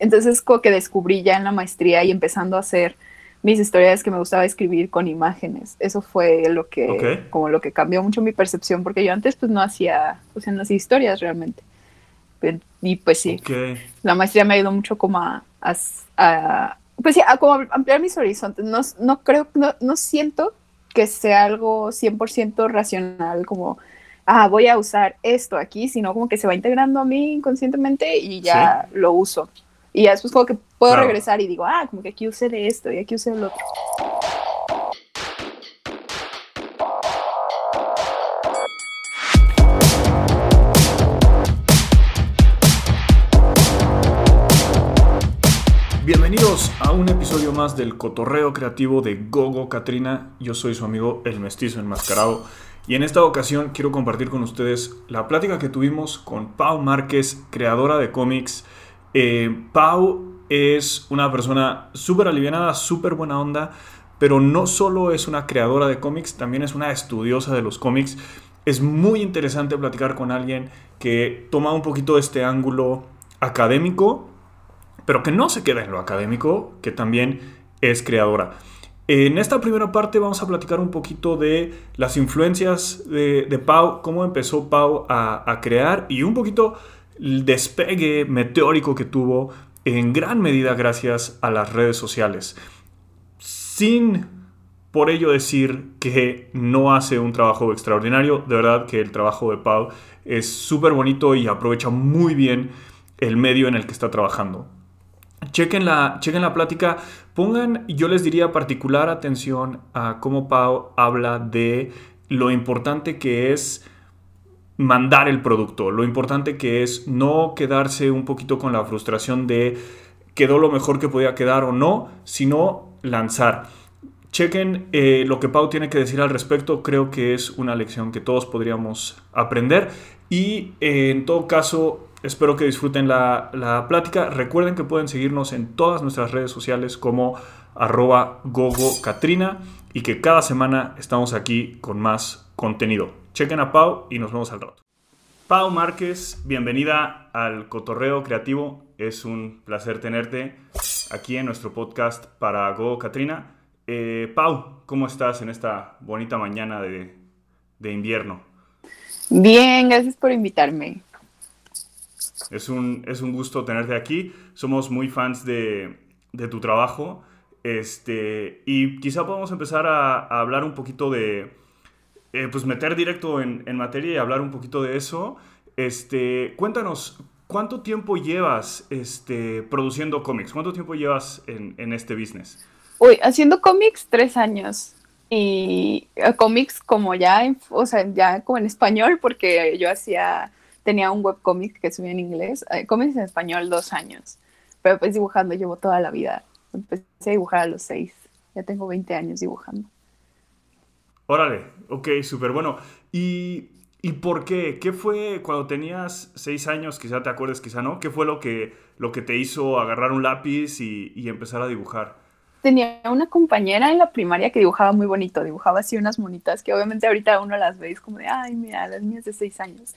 entonces como que descubrí ya en la maestría y empezando a hacer mis historias que me gustaba escribir con imágenes. Eso fue lo que, como lo que cambió mucho mi percepción, porque yo antes pues no hacía, o sea, no hacía historias realmente. Y pues sí, la maestría me ayudó mucho como a, pues sí, a como ampliar mis horizontes. No, no creo, no, no siento que sea algo 100% racional, como, ah, voy a usar esto aquí, sino como que se va integrando a mí inconscientemente y ya lo uso. Y ya después como que puedo regresar y digo, ah, como que aquí usé de esto y aquí usé lo otro. Bienvenidos a un episodio más del cotorreo creativo de Gogo Katrina. Yo soy su amigo el mestizo enmascarado. Y en esta ocasión quiero compartir con ustedes la plática que tuvimos con Pau Márquez, creadora de cómics eh, Pau es una persona súper aliviada, súper buena onda, pero no solo es una creadora de cómics, también es una estudiosa de los cómics. Es muy interesante platicar con alguien que toma un poquito este ángulo académico, pero que no se queda en lo académico, que también es creadora. En esta primera parte vamos a platicar un poquito de las influencias de, Pau, cómo empezó Pau a, a crear y un poquito el despegue meteórico que tuvo en gran medida gracias a las redes sociales. Sin por ello decir que no hace un trabajo extraordinario, de verdad que el trabajo de Pau es súper bonito y aprovecha muy bien el medio en el que está trabajando. Chequen la, chequen la plática, pongan, yo les diría particular atención a cómo Pau habla de lo importante que es mandar el producto. Lo importante que es no quedarse un poquito con la frustración de quedó lo mejor que podía quedar o no, sino lanzar. Chequen eh, lo que Pau tiene que decir al respecto, creo que es una lección que todos podríamos aprender y eh, en todo caso espero que disfruten la, la, plática. Recuerden que pueden seguirnos en todas nuestras redes sociales como arroba y que cada semana estamos aquí con más contenido. Chequen a Pau y nos vemos al rato. Pau Márquez, bienvenida al Cotorreo Creativo. Es un placer tenerte aquí en nuestro podcast para Go Katrina. Eh, Pau, ¿cómo estás en esta bonita mañana de, invierno? Bien, gracias por invitarme. Es un, es un gusto tenerte aquí. Somos muy fans de, tu trabajo. Este, y quizá podamos empezar a hablar un poquito de, eh, pues meter directo en, materia y hablar un poquito de eso. Este, cuéntanos, ¿cuánto tiempo llevas este, produciendo cómics? ¿Cuánto tiempo llevas en, este business? Uy, haciendo cómics tres años. Y eh, cómics como ya, o sea, ya como en español, porque yo hacía, tenía un webcómic que subía en inglés, eh, cómics en español dos años. Pero pues dibujando llevo toda la vida. Empecé a dibujar a los seis. Ya tengo 20 años dibujando. Órale, ok, súper bueno. ¿Y, por qué? ¿Qué fue cuando tenías seis años, quizá te acuerdes, quizá no? ¿Qué fue lo que, lo que te hizo agarrar un lápiz y, empezar a dibujar? Tenía una compañera en la primaria que dibujaba muy bonito, dibujaba así unas monitas que obviamente ahorita uno las veis como de, ay, mira, las mías de seis años.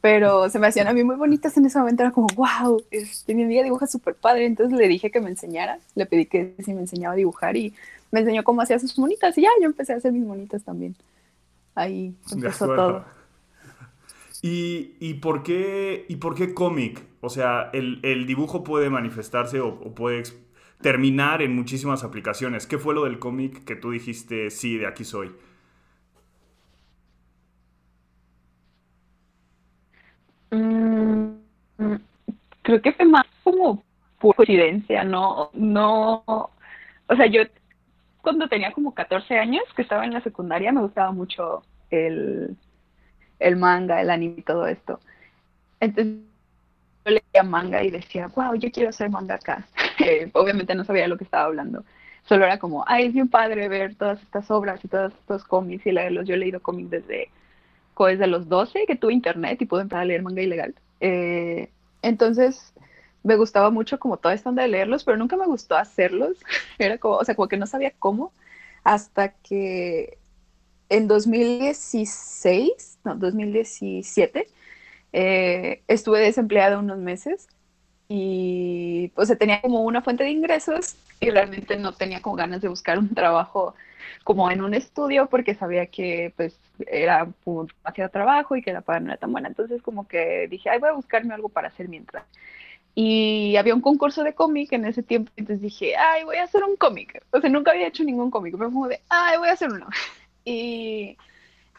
Pero se me hacían a mí muy bonitas en ese momento, era como, wow, este, mi amiga dibuja súper padre, entonces le dije que me enseñara, le pedí que si me enseñaba a dibujar y me enseñó cómo hacía sus monitas y ya, yo empecé a hacer mis monitas también. Ahí empezó todo. ¿Y, por qué, y por qué cómic? O sea, el, dibujo puede manifestarse o, puede terminar en muchísimas aplicaciones. ¿Qué fue lo del cómic que tú dijiste, sí, de aquí soy? Mm, creo que fue más como por coincidencia, no, no, o sea, yo cuando tenía como 14 años, que estaba en la secundaria, me gustaba mucho el, manga, el anime y todo esto. Entonces yo leía manga y decía, wow, yo quiero ser mangaka. Eh, obviamente no sabía lo que estaba hablando. Solo era como, ay, es bien padre ver todas estas obras y todos estos cómics y leerlos. Yo he leído cómics desde, desde los 12 que tuve internet y pude empezar a leer manga ilegal. Eh, entonces, me gustaba mucho como toda esta onda de leerlos, pero nunca me gustó hacerlos. Era como, o sea, como que no sabía cómo, hasta que en 2016, no, 2017, eh, estuve desempleada unos meses y pues tenía como una fuente de ingresos y realmente no tenía como ganas de buscar un trabajo como en un estudio porque sabía que pues era demasiado trabajo y que la paga no era tan buena. Entonces como que dije, ay, voy a buscarme algo para hacer mientras. Y había un concurso de cómic en ese tiempo, entonces dije, ay, voy a hacer un cómic. O sea, nunca había hecho ningún cómic, pero como de, ay, voy a hacer uno. Y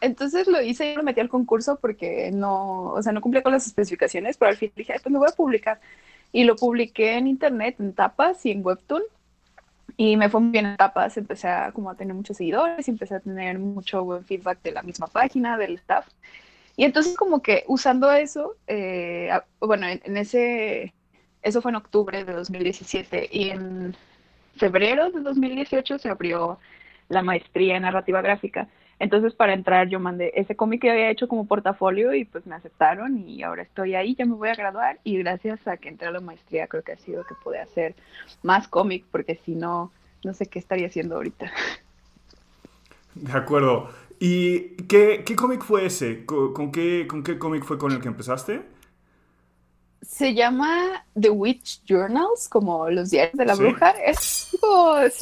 entonces lo hice y lo metí al concurso porque no, o sea, no cumplía con las especificaciones, pero al fin dije, pues me voy a publicar. Y lo publiqué en internet, en tapas y en webtoon. Y me fue muy bien en tapas, empecé a, como a tener muchos seguidores, empecé a tener mucho buen feedback de la misma página, del staff. Y entonces como que usando eso, eh, bueno, en, ese, eso fue en octubre de 2017 y en febrero de 2018 se abrió la maestría en narrativa gráfica. Entonces para entrar yo mandé ese cómic que había hecho como portafolio y pues me aceptaron y ahora estoy ahí, ya me voy a graduar y gracias a que entré a la maestría creo que ha sido que pude hacer más cómic porque si no, no sé qué estaría haciendo ahorita. De acuerdo. ¿Y qué, qué cómic fue ese? ¿Con, qué, con qué cómic fue con el que empezaste? Se llama The Witch Journals, como los diarios de la bruja. Es,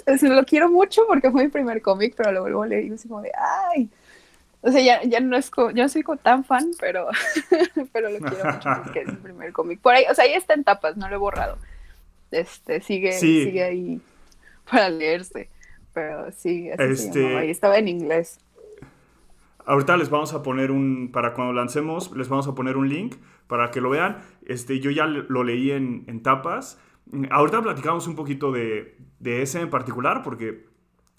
es, lo quiero mucho porque fue mi primer cómic, pero luego le digo así como de, ay, o sea, ya, ya no es yo no soy tan fan, pero, pero lo quiero mucho porque es mi primer cómic. Por ahí, o sea, ahí está en tapas, no lo he borrado. Este, sigue, sigue ahí para leerse. Pero sí, así este... ahí estaba en inglés. Ahorita les vamos a poner un, para cuando lancemos, les vamos a poner un link para que lo vean. Este, yo ya lo leí en, tapas. Ahorita platicamos un poquito de, ese en particular porque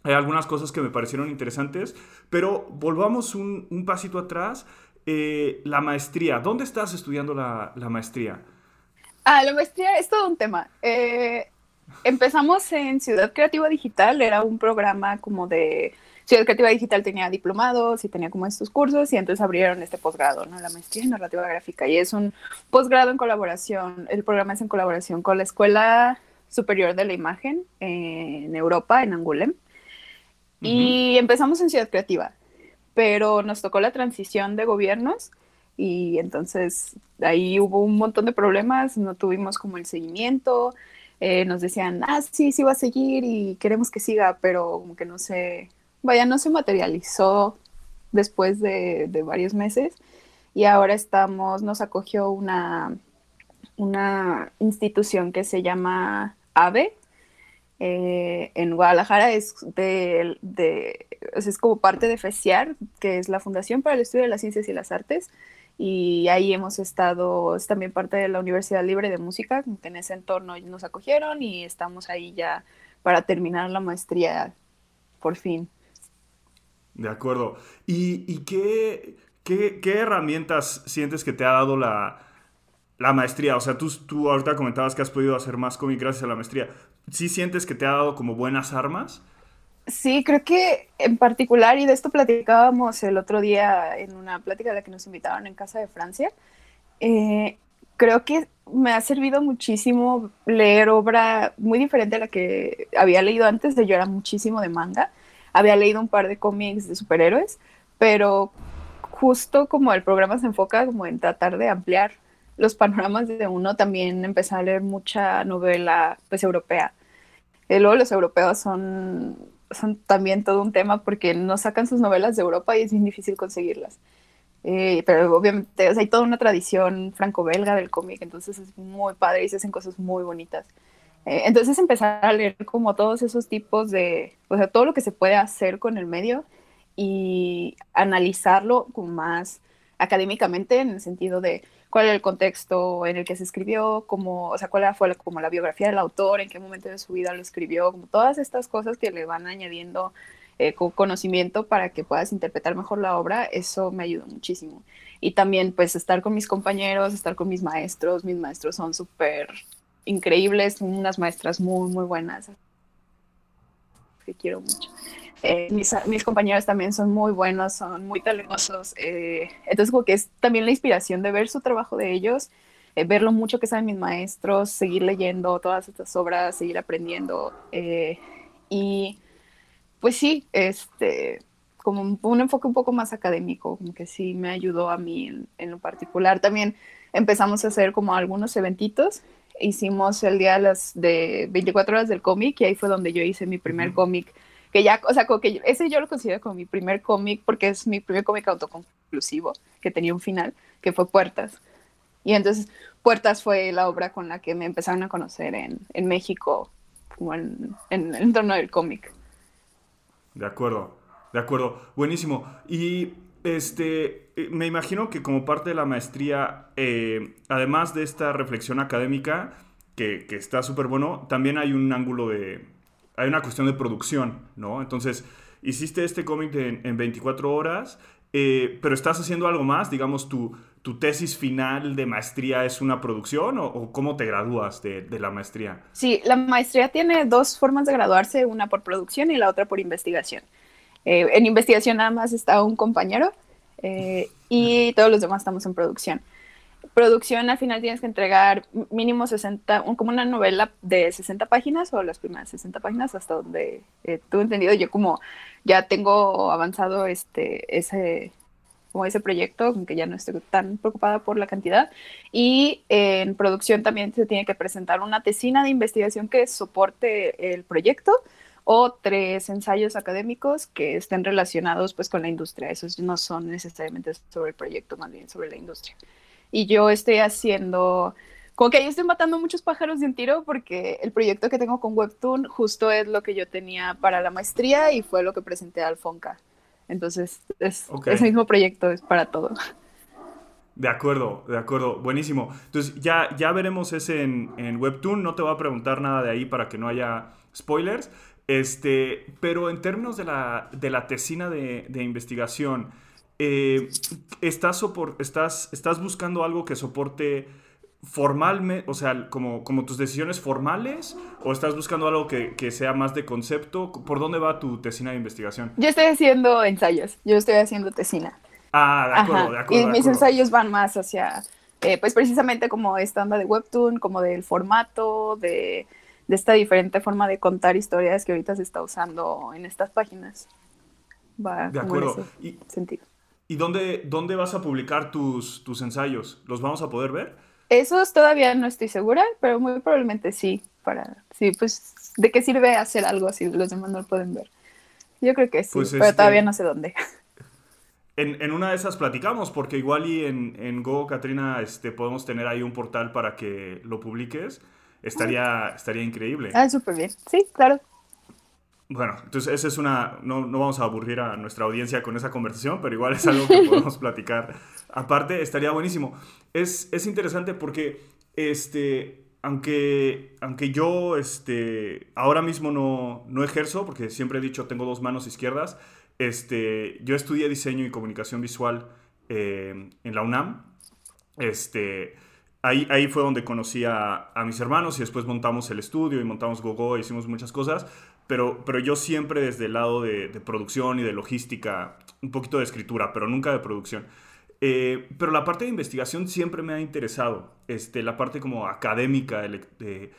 hay algunas cosas que me parecieron interesantes, pero volvamos un, pasito atrás. Eh, la maestría, ¿dónde estás estudiando la, maestría? Ah, la maestría es todo un tema. Eh, empezamos en Ciudad Creativa Digital, era un programa como de Ciudad Creativa Digital tenía diplomados y tenía como estos cursos y entonces abrieron este posgrado, ¿no? La maestría en narrativa gráfica y es un posgrado en colaboración, el programa es en colaboración con la Escuela Superior de la Imagen en Europa, en Angoulême. Y empezamos en Ciudad Creativa, pero nos tocó la transición de gobiernos y entonces ahí hubo un montón de problemas, no tuvimos como el seguimiento, eh, nos decían, ah, sí, sí va a seguir y queremos que siga, pero como que no se, vaya, no se materializó después de, varios meses y ahora estamos, nos acogió una, una institución que se llama AVE. Eh, en Guadalajara es, de, es como parte de FECIAR, que es la Fundación para el Estudio de las Ciencias y las Artes, y ahí hemos estado, es también parte de la Universidad Libre de Música, que en ese entorno nos acogieron y estamos ahí ya para terminar la maestría por fin. De acuerdo. ¿Y, qué, qué, herramientas sientes que te ha dado la, maestría? O sea, tú, tú ahorita comentabas que has podido hacer más cómic gracias a la maestría. ¿Sí sientes que te ha dado como buenas armas? Sí, creo que en particular, y de esto platicábamos el otro día en una plática a la que nos invitaron en Casa de Francia, eh, creo que me ha servido muchísimo leer obra muy diferente a la que había leído antes, de yo era muchísimo de manga, había leído un par de cómics de superhéroes, pero justo como el programa se enfoca como en tratar de ampliar los panoramas de uno, también empecé a leer mucha novela pues europea. Y luego los europeos son, son también todo un tema porque no sacan sus novelas de Europa y es bien difícil conseguirlas. Eh, pero obviamente hay toda una tradición franco-belga del cómic, entonces es muy padre y se hacen cosas muy bonitas. Eh, entonces empezar a leer como todos esos tipos de, o sea, todo lo que se puede hacer con el medio y analizarlo como más académicamente en el sentido de cuál era el contexto en el que se escribió, como, o sea, cuál fue como la biografía del autor, en qué momento de su vida lo escribió, como todas estas cosas que le van añadiendo eh, conocimiento para que puedas interpretar mejor la obra, eso me ayudó muchísimo. Y también pues estar con mis compañeros, estar con mis maestros, mis maestros son súper increíbles, unas maestras muy, muy buenas, que quiero mucho. Eh, mis, mis, compañeros también son muy buenos, son muy talentosos. Eh, entonces, como que es también la inspiración de ver su trabajo de ellos, eh, ver lo mucho que saben mis maestros, seguir leyendo todas estas obras, seguir aprendiendo. y pues sí, este, como un enfoque un poco más académico, como que sí me ayudó a mí en, en lo particular. También empezamos a hacer como algunos eventitos hicimos el día de las de 24 horas del cómic y ahí fue donde yo hice mi primer cómic que ya, o sea, como que ese yo lo considero como mi primer cómic porque es mi primer cómic autoconclusivo que tenía un final, que fue Puertas. Y entonces Puertas fue la obra con la que me empezaron a conocer en, en México, como en, en, el entorno del cómic. De acuerdo, de acuerdo, buenísimo. Y este, eh, me imagino que como parte de la maestría, eh, además de esta reflexión académica, que, está súper bueno, también hay un ángulo de, hay una cuestión de producción, ¿no? Entonces, hiciste este cómic en 24 horas, eh, pero estás haciendo algo más, digamos, tu, tesis final de maestría es una producción o, cómo te gradúas de, la maestría? Sí, la maestría tiene dos formas de graduarse, una por producción y la otra por investigación. Eh, en investigación nada más está un compañero eh, y todos los demás estamos en producción producción al final tienes que entregar mínimo 60, como una novela de 60 páginas o las primeras 60 páginas hasta donde eh, tuve entendido. Yo como ya tengo avanzado este, ese, como ese proyecto, aunque ya no estoy tan preocupada por la cantidad. Y en producción también se tiene que presentar una tesina de investigación que soporte el proyecto o tres ensayos académicos que estén relacionados pues con la industria. Esos no son necesariamente sobre el proyecto, más bien sobre la industria y yo estoy haciendo, como que ahí estoy matando muchos pájaros de un tiro porque el proyecto que tengo con Webtoon justo es lo que yo tenía para la maestría y fue lo que presenté al Fonca. Entonces, es ese mismo proyecto, es para todo. De acuerdo, de acuerdo, buenísimo. Entonces ya, ya veremos ese en, Webtoon, no te voy a preguntar nada de ahí para que no haya spoilers. Este, pero en términos de la, de la tesina de, de investigación, eh, estás, estás, estás buscando algo que soporte formalmente, o sea, como, como tus decisiones formales, o estás buscando algo que, que, sea más de concepto? ¿Por dónde va tu tesina de investigación? Yo estoy haciendo ensayos, yo estoy haciendo tesina. Ah, de acuerdo, de acuerdo. Y mis ensayos van más hacia, eh, pues precisamente como esta onda de Webtoon, como del formato, de, de esta diferente forma de contar historias que ahorita se está usando en estas páginas. Va de acuerdo. y, sentido. ¿Y dónde, dónde vas a publicar tus, tus ensayos? ¿Los vamos a poder ver? Esos todavía no estoy segura, pero muy probablemente sí. Para, sí, pues, ¿de qué sirve hacer algo si los demás no lo pueden ver? Yo creo que sí, pues pero todavía no sé dónde. En, en, una de esas platicamos, porque igual y en, en Go, Katrina, este, podemos tener ahí un portal para que lo publiques. Estaría, estaría increíble. Ah, súper bien. Sí, claro. Bueno, entonces esa es una, no, no, vamos a aburrir a nuestra audiencia con esa conversación, pero igual es algo que podemos platicar. Aparte, estaría buenísimo. Es, es interesante porque, este, aunque, aunque yo este, ahora mismo no, no ejerzo, porque siempre he dicho tengo dos manos izquierdas, este, yo estudié diseño y comunicación visual eh, en la UNAM. Este, ahí, ahí fue donde conocí a, a, mis hermanos y después montamos el estudio y montamos GoGo, hicimos muchas cosas pero, pero yo siempre desde el lado de, producción y de logística, un poquito de escritura, pero nunca de producción. Eh, pero la parte de investigación siempre me ha interesado, este, la parte como académica, de,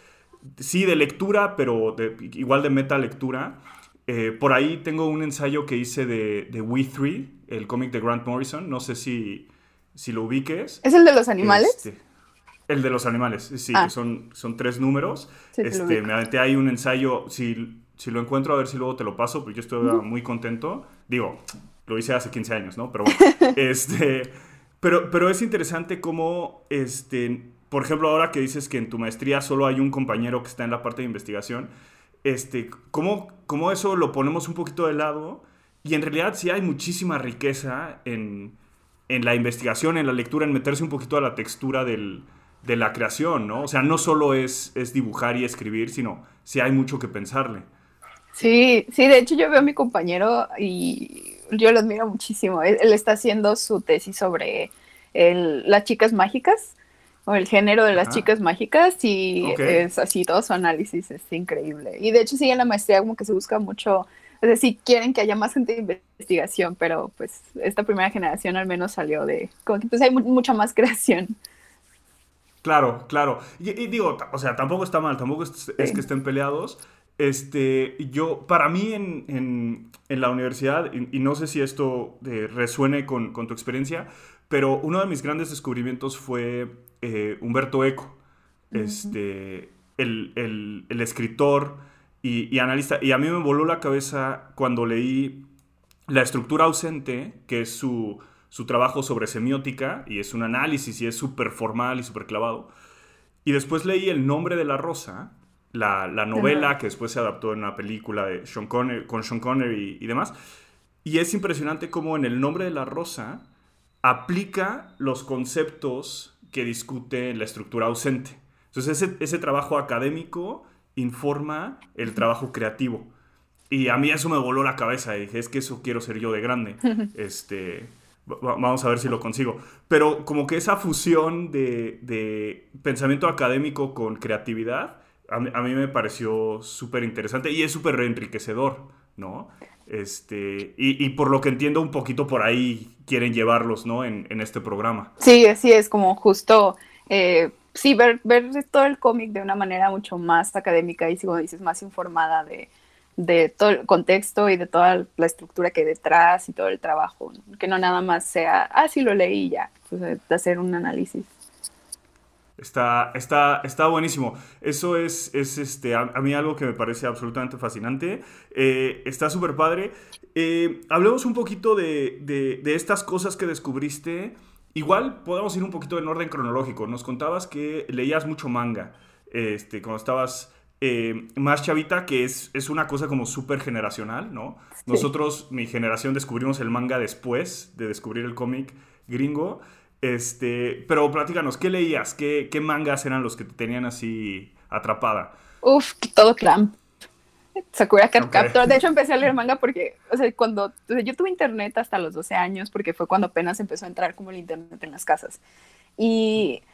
sí, de lectura, pero igual de meta lectura. Eh, por ahí tengo un ensayo que hice de, de We Three, el cómic de Grant Morrison, no sé si, si lo ubiques. ¿Es el de los animales? Este, el de los animales, sí, ah. que son, son tres números. este, me aventé ahí un ensayo, si si lo encuentro, a ver si luego te lo paso, porque yo estoy muy contento. Digo, lo hice hace 15 años, ¿no? Pero bueno, este, pero, pero es interesante cómo, este, por ejemplo, ahora que dices que en tu maestría solo hay un compañero que está en la parte de investigación, este, cómo, cómo eso lo ponemos un poquito de lado y en realidad sí hay muchísima riqueza en, en la investigación, en la lectura, en meterse un poquito a la textura del, de la creación, ¿no? O sea, no solo es, es dibujar y escribir, sino sí hay mucho que pensarle. Sí, sí, de hecho yo veo a mi compañero y yo lo admiro muchísimo. Él, está haciendo su tesis sobre las chicas mágicas o el género de las chicas mágicas y es así, todo su análisis es increíble. Y de hecho sí en la maestría como que se busca mucho, es decir, quieren que haya más gente de investigación, pero pues esta primera generación al menos salió de, como que pues hay mucha más creación. Claro, claro. Y, digo, o sea, tampoco está mal, tampoco es, es que estén peleados, este, yo, para mí en, la universidad, y, no sé si esto eh, resuene con, tu experiencia, pero uno de mis grandes descubrimientos fue eh, Humberto Eco. este, el, escritor y, analista. Y a mí me voló la cabeza cuando leí La estructura ausente, que es su, trabajo sobre semiótica, y es un análisis y es súper formal y súper clavado. Y después leí El nombre de la rosa, la, novela que después se adaptó en una película de Sean con Sean Connery y, demás. Y es impresionante cómo en El nombre de la rosa aplica los conceptos que discute la estructura ausente. Entonces ese, trabajo académico informa el trabajo creativo. Y a mí eso me voló la cabeza y dije, es que eso quiero ser yo de grande. Este, vamos a ver si lo consigo. Pero como que esa fusión de, pensamiento académico con creatividad, a, mí me pareció súper interesante y es súper enriquecedor, ¿no? Este, y, por lo que entiendo, un poquito por ahí quieren llevarlos, ¿no? En, este programa. Sí, así es, como justo, eh, sí, ver, ver todo el cómic de una manera mucho más académica y, como dices, más informada de, de todo el contexto y de toda la estructura que hay detrás y todo el trabajo, que no nada más sea, ah, sí lo leí ya, de hacer un análisis. Está, está, está buenísimo. Eso es, es este, a, mí algo que me parece absolutamente fascinante. Eh, está súper padre. Eh, hablemos un poquito de, de, estas cosas que descubriste. Igual podemos ir un poquito en orden cronológico. Nos contabas que leías mucho manga este, cuando estabas eh, más chavita, que es, es una cosa como súper generacional, ¿no? Nosotros, mi generación, descubrimos el manga después de descubrir el cómic gringo. Este, pero platícanos, ¿qué leías? ¿Qué, ¿Qué, mangas eran los que te tenían así atrapada? Uf, todo Clamp. Sakura Card Captor. De hecho, empecé a leer manga porque, o sea, cuando yo tuve internet hasta los 12 años, porque fue cuando apenas empezó a entrar como el internet en las casas. Y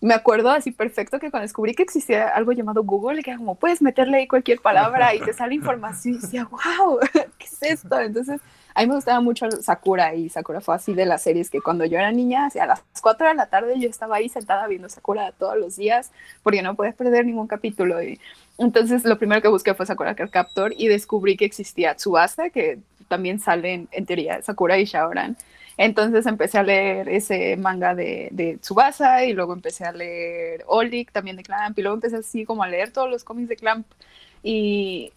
me acuerdo así perfecto que cuando descubrí que existía algo llamado Google, que como, puedes meterle ahí cualquier palabra y te sale información. Y decía, wow, ¿qué es esto? Entonces, a mí me gustaba mucho Sakura y Sakura fue así de las series que cuando yo era niña, a las 4 de la tarde yo estaba ahí sentada viendo Sakura todos los días porque no podía perder ningún capítulo. Y entonces lo primero que busqué fue Sakura Card Captor y descubrí que existía Tsubasa, que también sale en, teoría Sakura y Shaoran. Entonces empecé a leer ese manga de, de Tsubasa y luego empecé a leer Olik también de Clamp y luego empecé así como a leer todos los cómics de Clamp. Y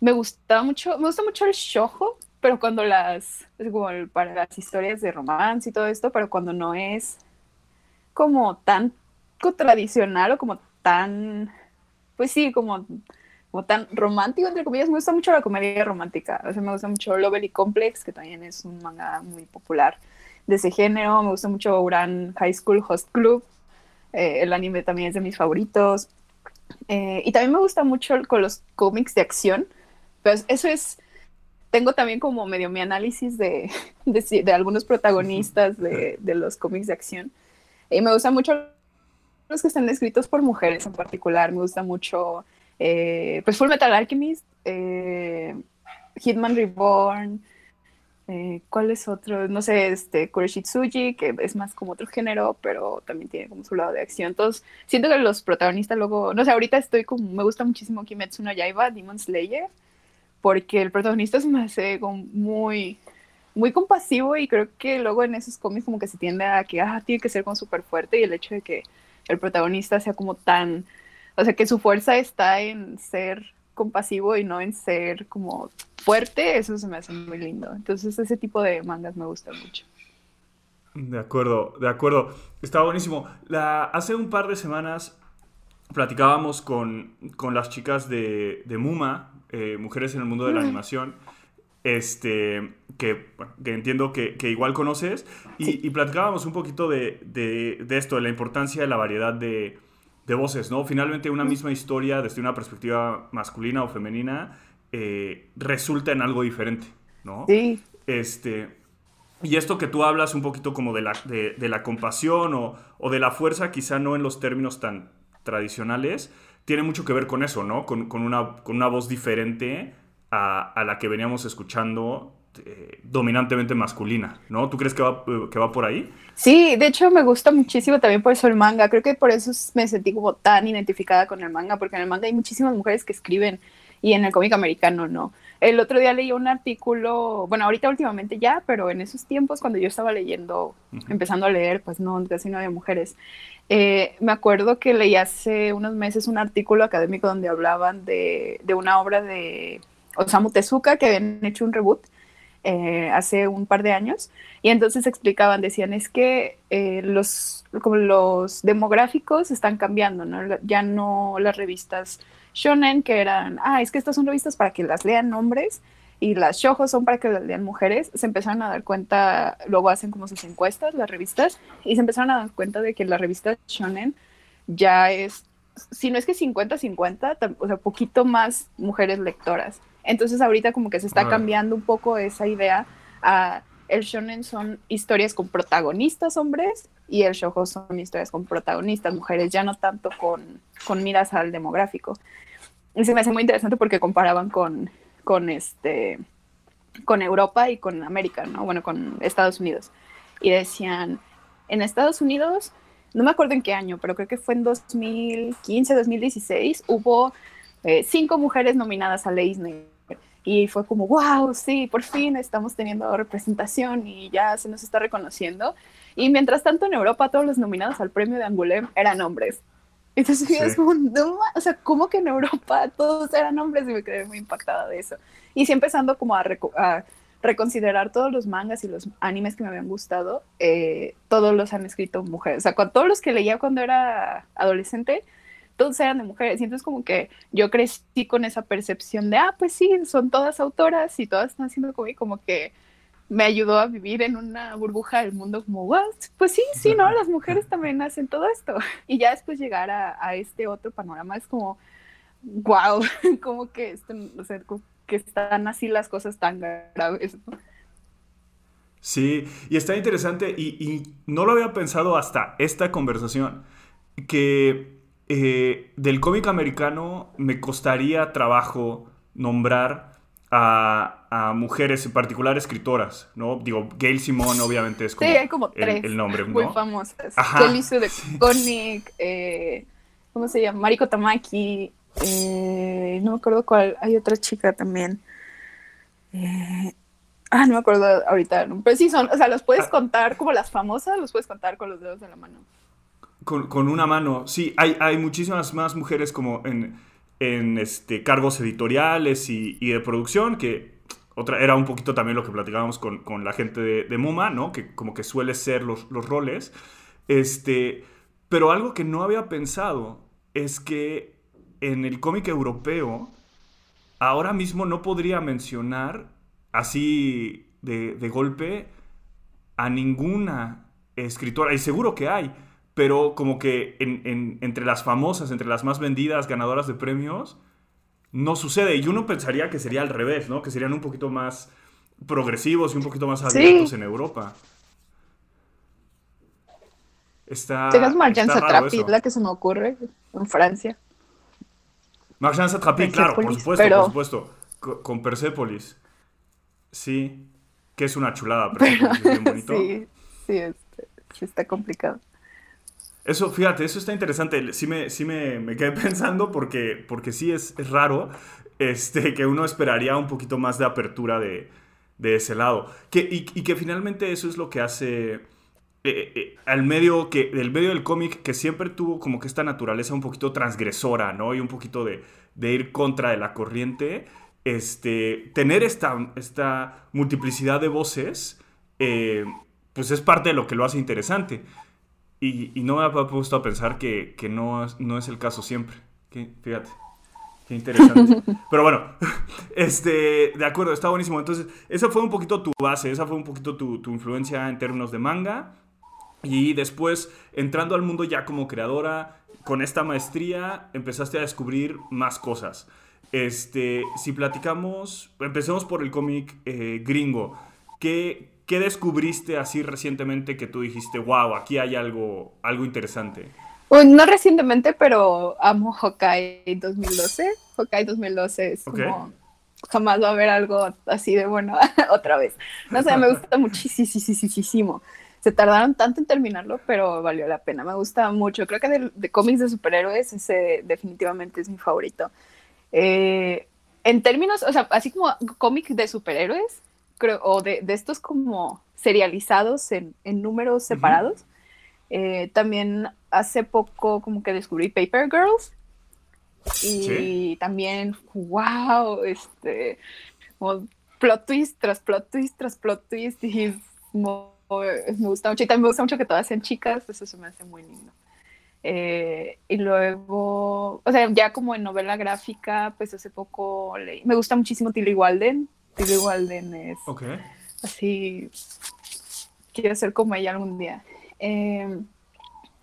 me gustaba mucho, me gusta mucho el shojo, pero cuando las, como para las historias de romance y todo esto, pero cuando no es como tan tradicional o como tan, pues sí, como, como tan romántico, entre comillas, me gusta mucho la comedia romántica, o sea, me gusta mucho Lovely Complex, que también es un manga muy popular de ese género, me gusta mucho Uran High School Host Club, eh, el anime también es de mis favoritos, eh, y también me gusta mucho con los cómics de acción, pero eso es tengo también como medio mi análisis de, de, algunos protagonistas de, de, los cómics de acción. Y me gustan mucho los que están escritos por mujeres en particular. Me gusta mucho, eh, pues, Full Metal Alchemist, eh, Hitman Reborn, eh, ¿cuál es otro? No sé, este, Kureshitsuji, que es más como otro género, pero también tiene como su lado de acción. Entonces, siento que los protagonistas luego, no sé, ahorita estoy como, me gusta muchísimo Kimetsu no Yaiba, Demon Slayer porque el protagonista se me hace como muy, muy compasivo y creo que luego en esos cómics como que se tiende a que ah, tiene que ser como súper fuerte y el hecho de que el protagonista sea como tan, o sea, que su fuerza está en ser compasivo y no en ser como fuerte, eso se me hace muy lindo. Entonces ese tipo de mangas me gusta mucho. De acuerdo, de acuerdo. Está buenísimo. La, hace un par de semanas platicábamos con, con las chicas de, de Muma, eh, mujeres en el mundo de la animación, este, que, que entiendo que, que, igual conoces, y, y platicábamos un poquito de, de, de, esto, de la importancia de la variedad de, voces, ¿no? Finalmente una misma historia desde una perspectiva masculina o femenina eh, resulta en algo diferente, ¿no? Sí. Este, y esto que tú hablas un poquito como de la, de, de la compasión o, o, de la fuerza, quizá no en los términos tan tradicionales, tiene mucho que ver con eso, ¿no? Con, una, con una voz diferente a, la que veníamos escuchando eh, dominantemente masculina, ¿no? ¿Tú crees que va, que va por ahí? Sí, de hecho me gusta muchísimo también por eso el manga. Creo que por eso me sentí como tan identificada con el manga, porque en el manga hay muchísimas mujeres que escriben y en el cómic americano no. El otro día leí un artículo, bueno, ahorita últimamente ya, pero en esos tiempos cuando yo estaba leyendo, empezando a leer, pues no, casi no había mujeres. Eh, me acuerdo que leí hace unos meses un artículo académico donde hablaban de, de una obra de Osamu Tezuka que habían hecho un reboot eh, hace un par de años y entonces explicaban, decían, es que eh, los, como los demográficos están cambiando, ¿no? Ya no las revistas shonen, que eran, ah, es que estas son revistas para que las lean hombres y las shojo son para que las lean mujeres, se empezaron a dar cuenta, luego hacen como sus encuestas, las revistas, y se empezaron a dar cuenta de que la revista shonen ya es, si no es que 50-50, o sea, poquito más mujeres lectoras. Entonces ahorita como que se está cambiando un poco esa idea a el shonen son historias con protagonistas hombres y el shoujo son historias con protagonistas mujeres, ya no tanto con, con miras al demográfico. Y se me hace muy interesante porque comparaban con, con, este, con Europa y con América, ¿no? Bueno, con Estados Unidos. Y decían, en Estados Unidos, no me acuerdo en qué año, pero creo que fue en 2015, 2016, hubo eh, cinco mujeres nominadas a Eisner y fue como, wow, sí, por fin estamos teniendo representación y ya se nos está reconociendo. Y mientras tanto en Europa todos los nominados al premio de Angoulême eran hombres. Entonces sí. es como, o sea, ¿cómo que en Europa todos eran hombres? Y me quedé muy impactada de eso. Y sí empezando como a, reconsiderar todos los mangas y los animes que me habían gustado, eh, todos los han escrito mujeres. O sea, con todos los que leía cuando era adolescente, todos eran de mujeres. Y entonces como que yo crecí con esa percepción de, ah, pues sí, son todas autoras y todas están haciendo como, que me ayudó a vivir en una burbuja del mundo como, wow, pues sí, sí, ¿no? Las mujeres también hacen todo esto. Y ya después llegar a, este otro panorama es como, wow, como que, están así las cosas tan graves. Sí, y está interesante y no lo había pensado hasta esta conversación, que eh, del cómic americano me costaría trabajo nombrar a, mujeres, en particular escritoras, ¿no? Digo, Gail Simone obviamente es como, sí, hay como tres el, nombre, muy famosas. Kelly Sue de Conic, eh, ¿cómo se llama? Mariko Tamaki, eh, no me acuerdo cuál, hay otra chica también. ah, no me acuerdo ahorita, pero sí son, o sea, los puedes ah. contar como las famosas, los puedes contar con los dedos de la mano. Con, una mano, sí, hay, hay muchísimas más mujeres como en, en este, cargos editoriales y, de producción, que otra, era un poquito también lo que platicábamos con, la gente de, de, MoMA, ¿no? Que como que suele ser los, roles. Este, pero algo que no había pensado es que en el cómic europeo, ahora mismo no podría mencionar así de, de golpe a ninguna escritora, y seguro que hay, pero como que entre las famosas, entre las más vendidas, ganadoras de premios, no sucede. Y uno pensaría que sería al revés, ¿no? Que serían un poquito más progresivos y un poquito más abiertos en Europa. Está. Tengas Marjan Satrapi, la que se me ocurre en Francia. Marjan Satrapi, claro, por supuesto, por supuesto. Con, Persepolis. Sí. Que es una chulada, pero es bien bonito. sí, sí, sí, está complicado. Eso, fíjate, eso está interesante. Sí me, sí me, quedé pensando porque, porque sí es, raro este, que uno esperaría un poquito más de apertura de, ese lado. Que, y, que finalmente eso es lo que hace eh, eh, eh, al medio, que, del medio del cómic que siempre tuvo como que esta naturaleza un poquito transgresora, ¿no? Y un poquito de, ir contra de la corriente. Este, tener esta, esta multiplicidad de voces, pues es parte de lo que lo hace interesante. Y, no me ha puesto a pensar que, no, no, es el caso siempre. fíjate, qué interesante. Pero bueno, este, de acuerdo, está buenísimo. Entonces, esa fue un poquito tu base, esa fue un poquito tu, influencia en términos de manga. Y después, entrando al mundo ya como creadora, con esta maestría, empezaste a descubrir más cosas. Este, si platicamos, empecemos por el cómic eh, gringo. ¿Qué, ¿Qué descubriste así recientemente que tú dijiste, wow, aquí hay algo, algo interesante? Pues no recientemente, pero amo Hawkeye 2012. Hawkeye 2012 es como jamás va a haber algo así de bueno otra vez. No sé, me gusta muchísimo. Se tardaron tanto en terminarlo, pero valió la pena. Me gusta mucho. Creo que de, de cómics de superhéroes ese definitivamente es mi favorito. Eh, en términos, o sea, así como cómic de superhéroes, creo, o de, de estos como serializados en, en números separados. Eh, también hace poco como que descubrí Paper Girls. Y también, wow, este, plot twist tras plot twist tras plot twist. Y me gusta mucho. Y también me gusta mucho que todas sean chicas, eso se me hace muy lindo. Eh, y luego, o sea, ya como en novela gráfica, pues hace poco leí, me gusta muchísimo Tilly Walden. Tilly Walden es así, quiero ser como ella algún día. Em,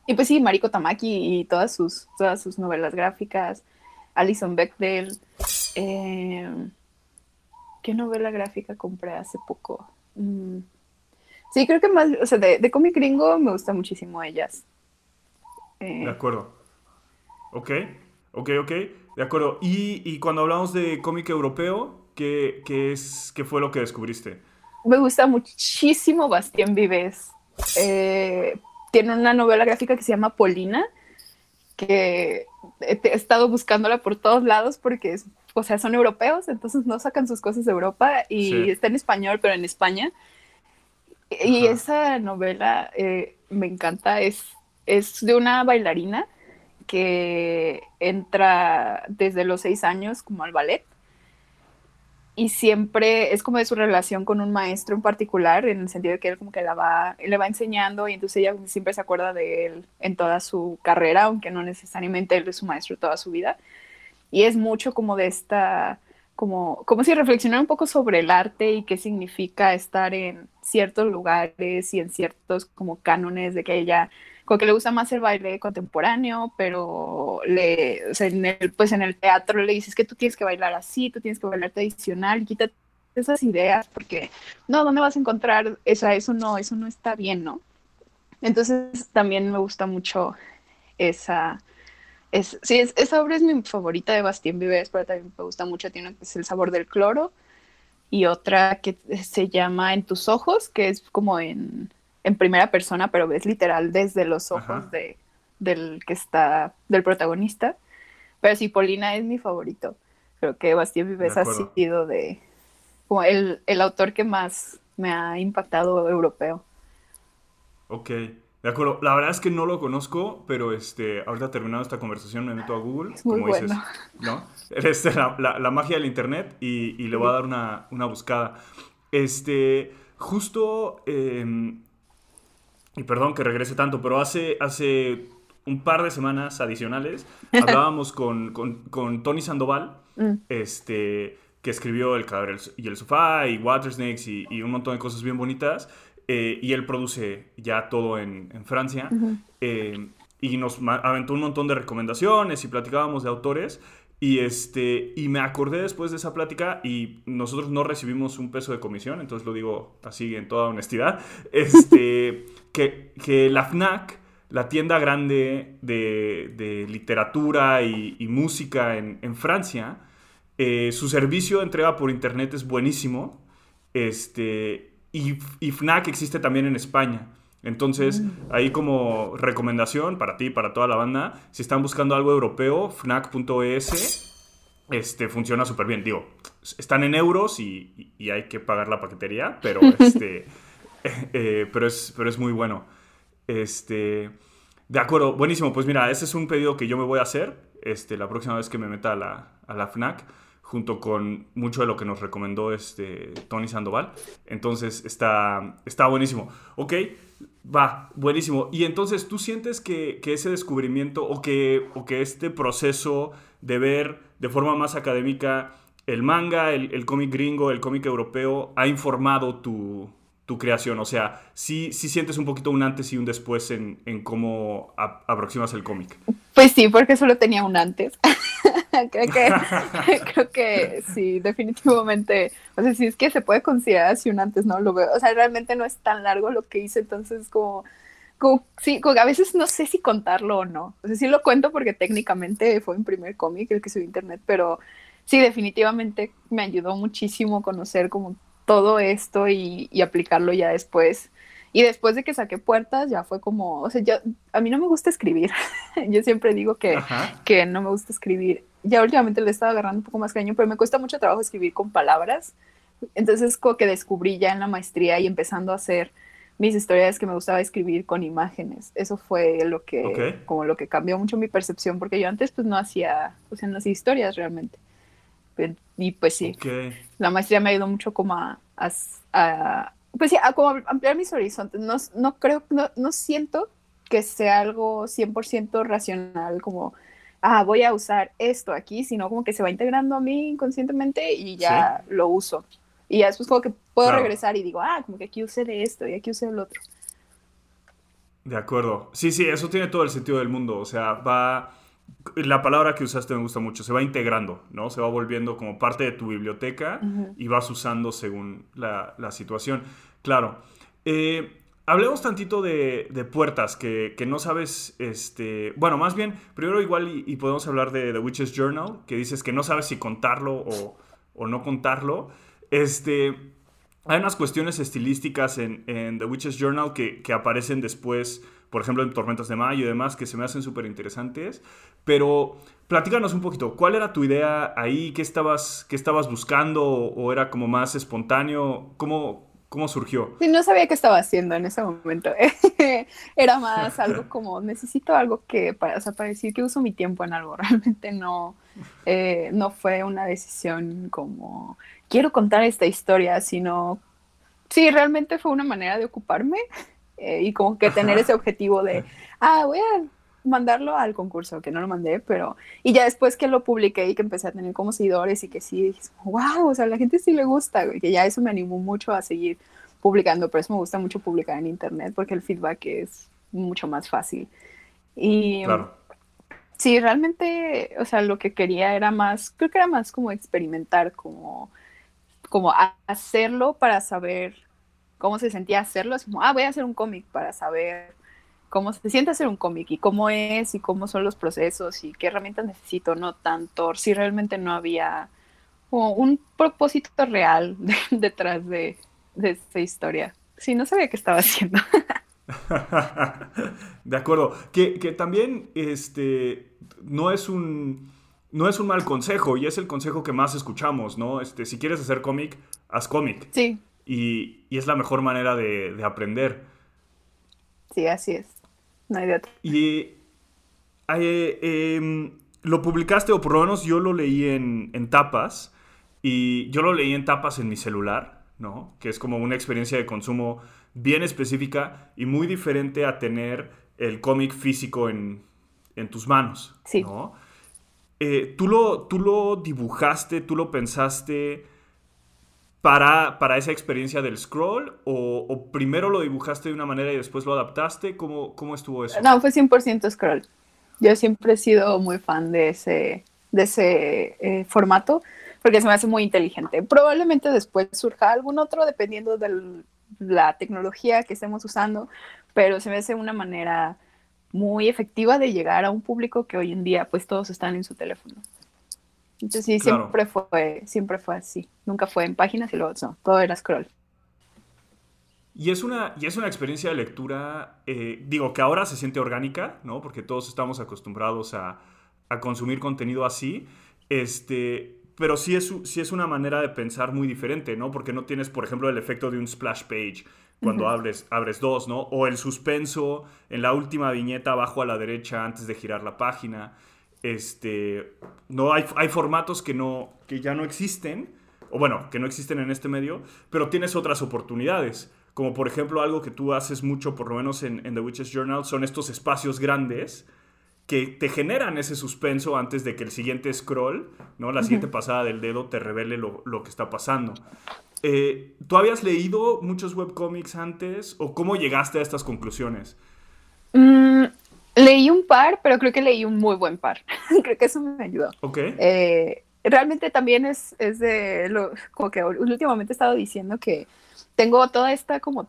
y pues sí, Mariko Tamaki y todas sus, todas sus novelas gráficas, Alison Bechdel. Em, ¿Qué novela gráfica compré hace poco? Mm, sí, creo que más, o sea, de, de cómic gringo me gusta muchísimo ellas. Eh, de acuerdo. Ok, ok, ok. De acuerdo. Y, cuando hablamos de cómic europeo, ¿qué, es, ¿qué fue lo que descubriste? Me gusta muchísimo Bastien Vives. Eh, tiene una novela gráfica que se llama Polina, que he, estado buscándola por todos lados porque es, o sea, son europeos, entonces no sacan sus cosas de Europa y está en español, pero en España. Y esa novela eh, me encanta, es es de una bailarina que entra desde los seis años como al ballet y siempre es como de su relación con un maestro en particular, en el sentido de que él como que la va, le va enseñando y entonces ella siempre se acuerda de él en toda su carrera, aunque no necesariamente él es su maestro toda su vida. Y es mucho como de esta, como, como si reflexionara un poco sobre el arte y qué significa estar en ciertos lugares y en ciertos como cánones de que ella como que le gusta más el baile contemporáneo, pero le, o sea, en el, pues en el teatro le dices que tú tienes que bailar así, tú tienes que bailar tradicional, quítate esas ideas, porque no, ¿dónde vas a encontrar esa? Eso no, eso no está bien, ¿no? Entonces también me gusta mucho esa, es, sí, esa obra es mi favorita de Bastien Vives, pero también me gusta mucho, tiene que es El sabor del cloro, y otra que se llama En tus ojos, que es como en en primera persona, pero ves literal desde los ojos de, del que está, del protagonista. Pero sí, Polina es mi favorito. Creo que Bastien Vives ha sido de como el, el, autor que más me ha impactado europeo. Ok, de acuerdo. La verdad es que no lo conozco, pero este, ahorita terminando esta conversación me meto a Google, como dices, ¿no? Este, la, la, magia del internet y, y le voy a dar una, una buscada. Este, justo em, y perdón que regrese tanto, pero hace, hace un par de semanas adicionales hablábamos con, Tony Sandoval, mm. este, que escribió El cadáver y el sofá y Water Snakes y, un montón de cosas bien bonitas. Eh, y él produce ya todo en, Francia. Eh, y nos aventó un montón de recomendaciones y platicábamos de autores. Y, este, y me acordé después de esa plática y nosotros no recibimos un peso de comisión, entonces lo digo así en toda honestidad, este, que, que la FNAC, la tienda grande de, literatura y, música en, Francia, eh, su servicio de entrega por internet es buenísimo este, y, y FNAC existe también en España. Entonces, mm. ahí como recomendación para ti y para toda la banda, si están buscando algo europeo, fnac.es este, funciona súper bien. Digo, están en euros y, hay que pagar la paquetería, pero, este, eh, pero, es, pero es muy bueno. Este, de acuerdo, buenísimo. Pues mira, ese es un pedido que yo me voy a hacer este, la próxima vez que me meta a la, a la FNAC junto con mucho de lo que nos recomendó este Tony Sandoval. Entonces está, está buenísimo. Ok, va, buenísimo. Y entonces tú sientes que, ese descubrimiento o que, o que este proceso de ver de forma más académica el manga, el, el cómic gringo, el cómic europeo, ha informado tu, tu creación? O sea, ¿sí, sí sientes un poquito un antes y un después en, cómo aproximas el cómic? Pues sí, porque solo tenía un antes. creo, que, creo que sí, definitivamente. O sea, sí es que se puede considerar así un antes, ¿no? Lo veo. O sea, realmente no es tan largo lo que hice, entonces como... Como, sí, como a veces no sé si contarlo o no. O sea, sí lo cuento porque técnicamente fue mi primer cómic el que subí a internet, pero sí, definitivamente me ayudó muchísimo conocer como todo esto y, aplicarlo ya después. Y después de que saqué puertas, ya fue como, o sea, yo, a mí no me gusta escribir. yo siempre digo que, que no me gusta escribir. ya últimamente le he estado agarrando un poco más caño, pero me cuesta mucho trabajo escribir con palabras. Entonces, como que descubrí ya en la maestría y empezando a hacer mis historias que me gustaba escribir con imágenes. Eso fue lo que, como lo que cambió mucho mi percepción, porque yo antes pues no hacía, o sea, no hacía historias realmente. Y pues sí, la maestría me ayudó mucho como a, a, pues sí, a como ampliar mis horizontes. No, no creo, no, no siento que sea algo 100% racional, como, ah, voy a usar esto aquí, sino como que se va integrando a mí inconscientemente y ya lo uso. Y ya después como que puedo regresar y digo, ah, como que aquí usé de esto y aquí usé el otro. De acuerdo. Sí, sí, eso tiene todo el sentido del mundo. O sea, va... La palabra que usaste me gusta mucho, se va integrando, ¿no? Se va volviendo como parte de tu biblioteca y vas usando según la, la situación. Claro. Eh, hablemos tantito de, de puertas que, que, no sabes, este, bueno, más bien, primero igual y, podemos hablar de The Witch's Journal, que dices que no sabes si contarlo o, o no contarlo. Este, hay unas cuestiones estilísticas en, The Witch's Journal que, aparecen después, por ejemplo, en Tormentas de Mayo y demás, que se me hacen súper interesantes. Pero platícanos un poquito, ¿cuál era tu idea ahí? ¿Qué estabas, qué estabas buscando? ¿O era como más espontáneo? ¿Cómo, cómo surgió? Sí, no sabía qué estaba haciendo en ese momento. era más algo como, necesito algo que, para, o sea, para decir que uso mi tiempo en algo. Realmente no, eh, no fue una decisión como quiero contar esta historia, sino, sí, realmente fue una manera de ocuparme eh, y como que tener ese objetivo de, ah, voy a mandarlo al concurso, que no lo mandé, pero, y ya después que lo publiqué y que empecé a tener como seguidores y que sí, wow, o sea, a la gente sí le gusta, y que ya eso me animó mucho a seguir publicando, pero eso me gusta mucho publicar en internet porque el feedback es mucho más fácil. Y sí, realmente, o sea, lo que quería era más, creo que era más como experimentar, como como hacerlo para saber cómo se sentía hacerlo. Es como, ah, voy a hacer un cómic para saber cómo se siente hacer un cómic y cómo es y cómo son los procesos y qué herramientas necesito, no tanto, si realmente no había un propósito real detrás de, de esta historia. Sí, no sabía qué estaba haciendo. de acuerdo. Que, que, también este, no es un no es un mal consejo y es el consejo que más escuchamos, ¿no? Este, si quieres hacer cómic, haz cómic. Sí. Y, es la mejor manera de, aprender. Sí, así es. No hay de Y eh, em, lo publicaste, o por lo menos yo lo leí en, en tapas, y yo lo leí en tapas en mi celular, ¿no? Que es como una experiencia de consumo bien específica y muy diferente a tener el cómic físico en, en tus manos, sí. ¿no? Eh, ¿tú, lo, ¿tú lo dibujaste, tú lo pensaste para, para esa experiencia del scroll? O, primero lo dibujaste de una manera y después lo adaptaste? ¿Cómo, cómo estuvo eso? No, fue 100% scroll. Yo siempre he sido muy fan de ese, de ese eh, formato porque se me hace muy inteligente. Probablemente después surja algún otro dependiendo de la tecnología que estemos usando, pero se me hace una manera muy efectiva de llegar a un público que hoy en día pues todos están en su teléfono. Entonces sí, siempre fue, siempre fue así. Nunca fue en páginas y luego no, todo era scroll. Y es una, y es una experiencia de lectura, eh, digo, que ahora se siente orgánica, ¿no? Porque todos estamos acostumbrados a, a consumir contenido así. Este, pero sí es, sí es una manera de pensar muy diferente, ¿no? Porque no tienes, por ejemplo, el efecto de un splash page cuando abres, abres dos, ¿no? O el suspenso en la última viñeta abajo a la derecha antes de girar la página. Este, no hay, hay formatos que, no, que ya no existen, o bueno, que no existen en este medio, pero tienes otras oportunidades. Como por ejemplo algo que tú haces mucho, por lo menos en, The Witches Journal, son estos espacios grandes que te generan ese suspenso antes de que el siguiente scroll, ¿no? La siguiente pasada del dedo te revele lo, lo que está pasando. Eh, ¿Tú habías leído muchos webcomics antes o cómo llegaste a estas conclusiones? Mm, leí un par, pero creo que leí un muy buen par. creo que eso me ayudó. Eh, realmente también es, es de lo como que últimamente he estado diciendo que tengo toda esta como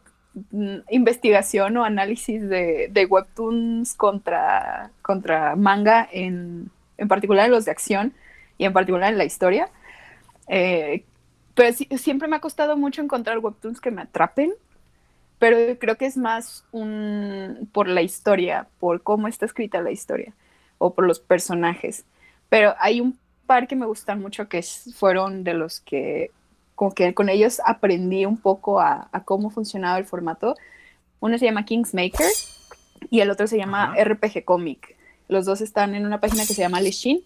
mm, investigación o análisis de, de webtoons contra, contra manga, en, en particular en los de acción y en particular en la historia. Eh, pero siempre me ha costado mucho encontrar webtoons que me atrapen, pero creo que es más un, por la historia, por cómo está escrita la historia o por los personajes. Pero hay un par que me gustan mucho que fueron de los que como que con ellos aprendí un poco a, cómo funcionaba el formato. Uno se llama Kingsmaker y el otro se llama RPG Comic. Los dos están en una página que se llama Lishin.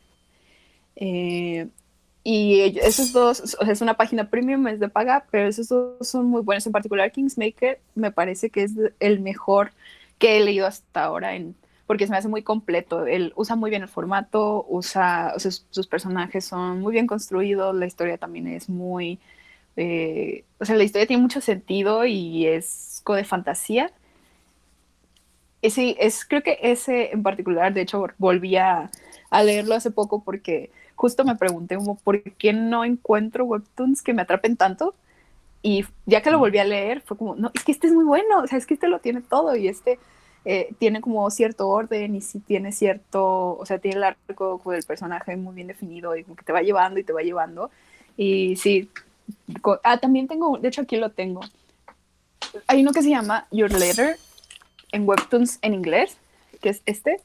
Eh, y esos dos, o sea, es una página premium, es de paga, pero esos dos son muy buenos. En particular, Kingsmaker me parece que es el mejor que he leído hasta ahora en, porque se me hace muy completo. Él usa muy bien el formato, usa, sus personajes son muy bien construidos, la historia también es muy, eh, o sea, la historia tiene mucho sentido y es de fantasía. Ese, es, creo que ese en particular, de hecho, volví a, leerlo hace poco porque justo me pregunté como, ¿por qué no encuentro webtoons que me atrapen tanto? Y ya que lo volví a leer, fue como, no, es que este es muy bueno, o sea, es que este lo tiene todo y este eh, tiene como cierto orden y si tiene cierto, o sea, tiene el arco del personaje muy bien definido y como que te va llevando y te va llevando. Y sí, ah, también tengo, de hecho aquí lo tengo. Hay uno que se llama Your Letter en Webtoons en inglés, que es este.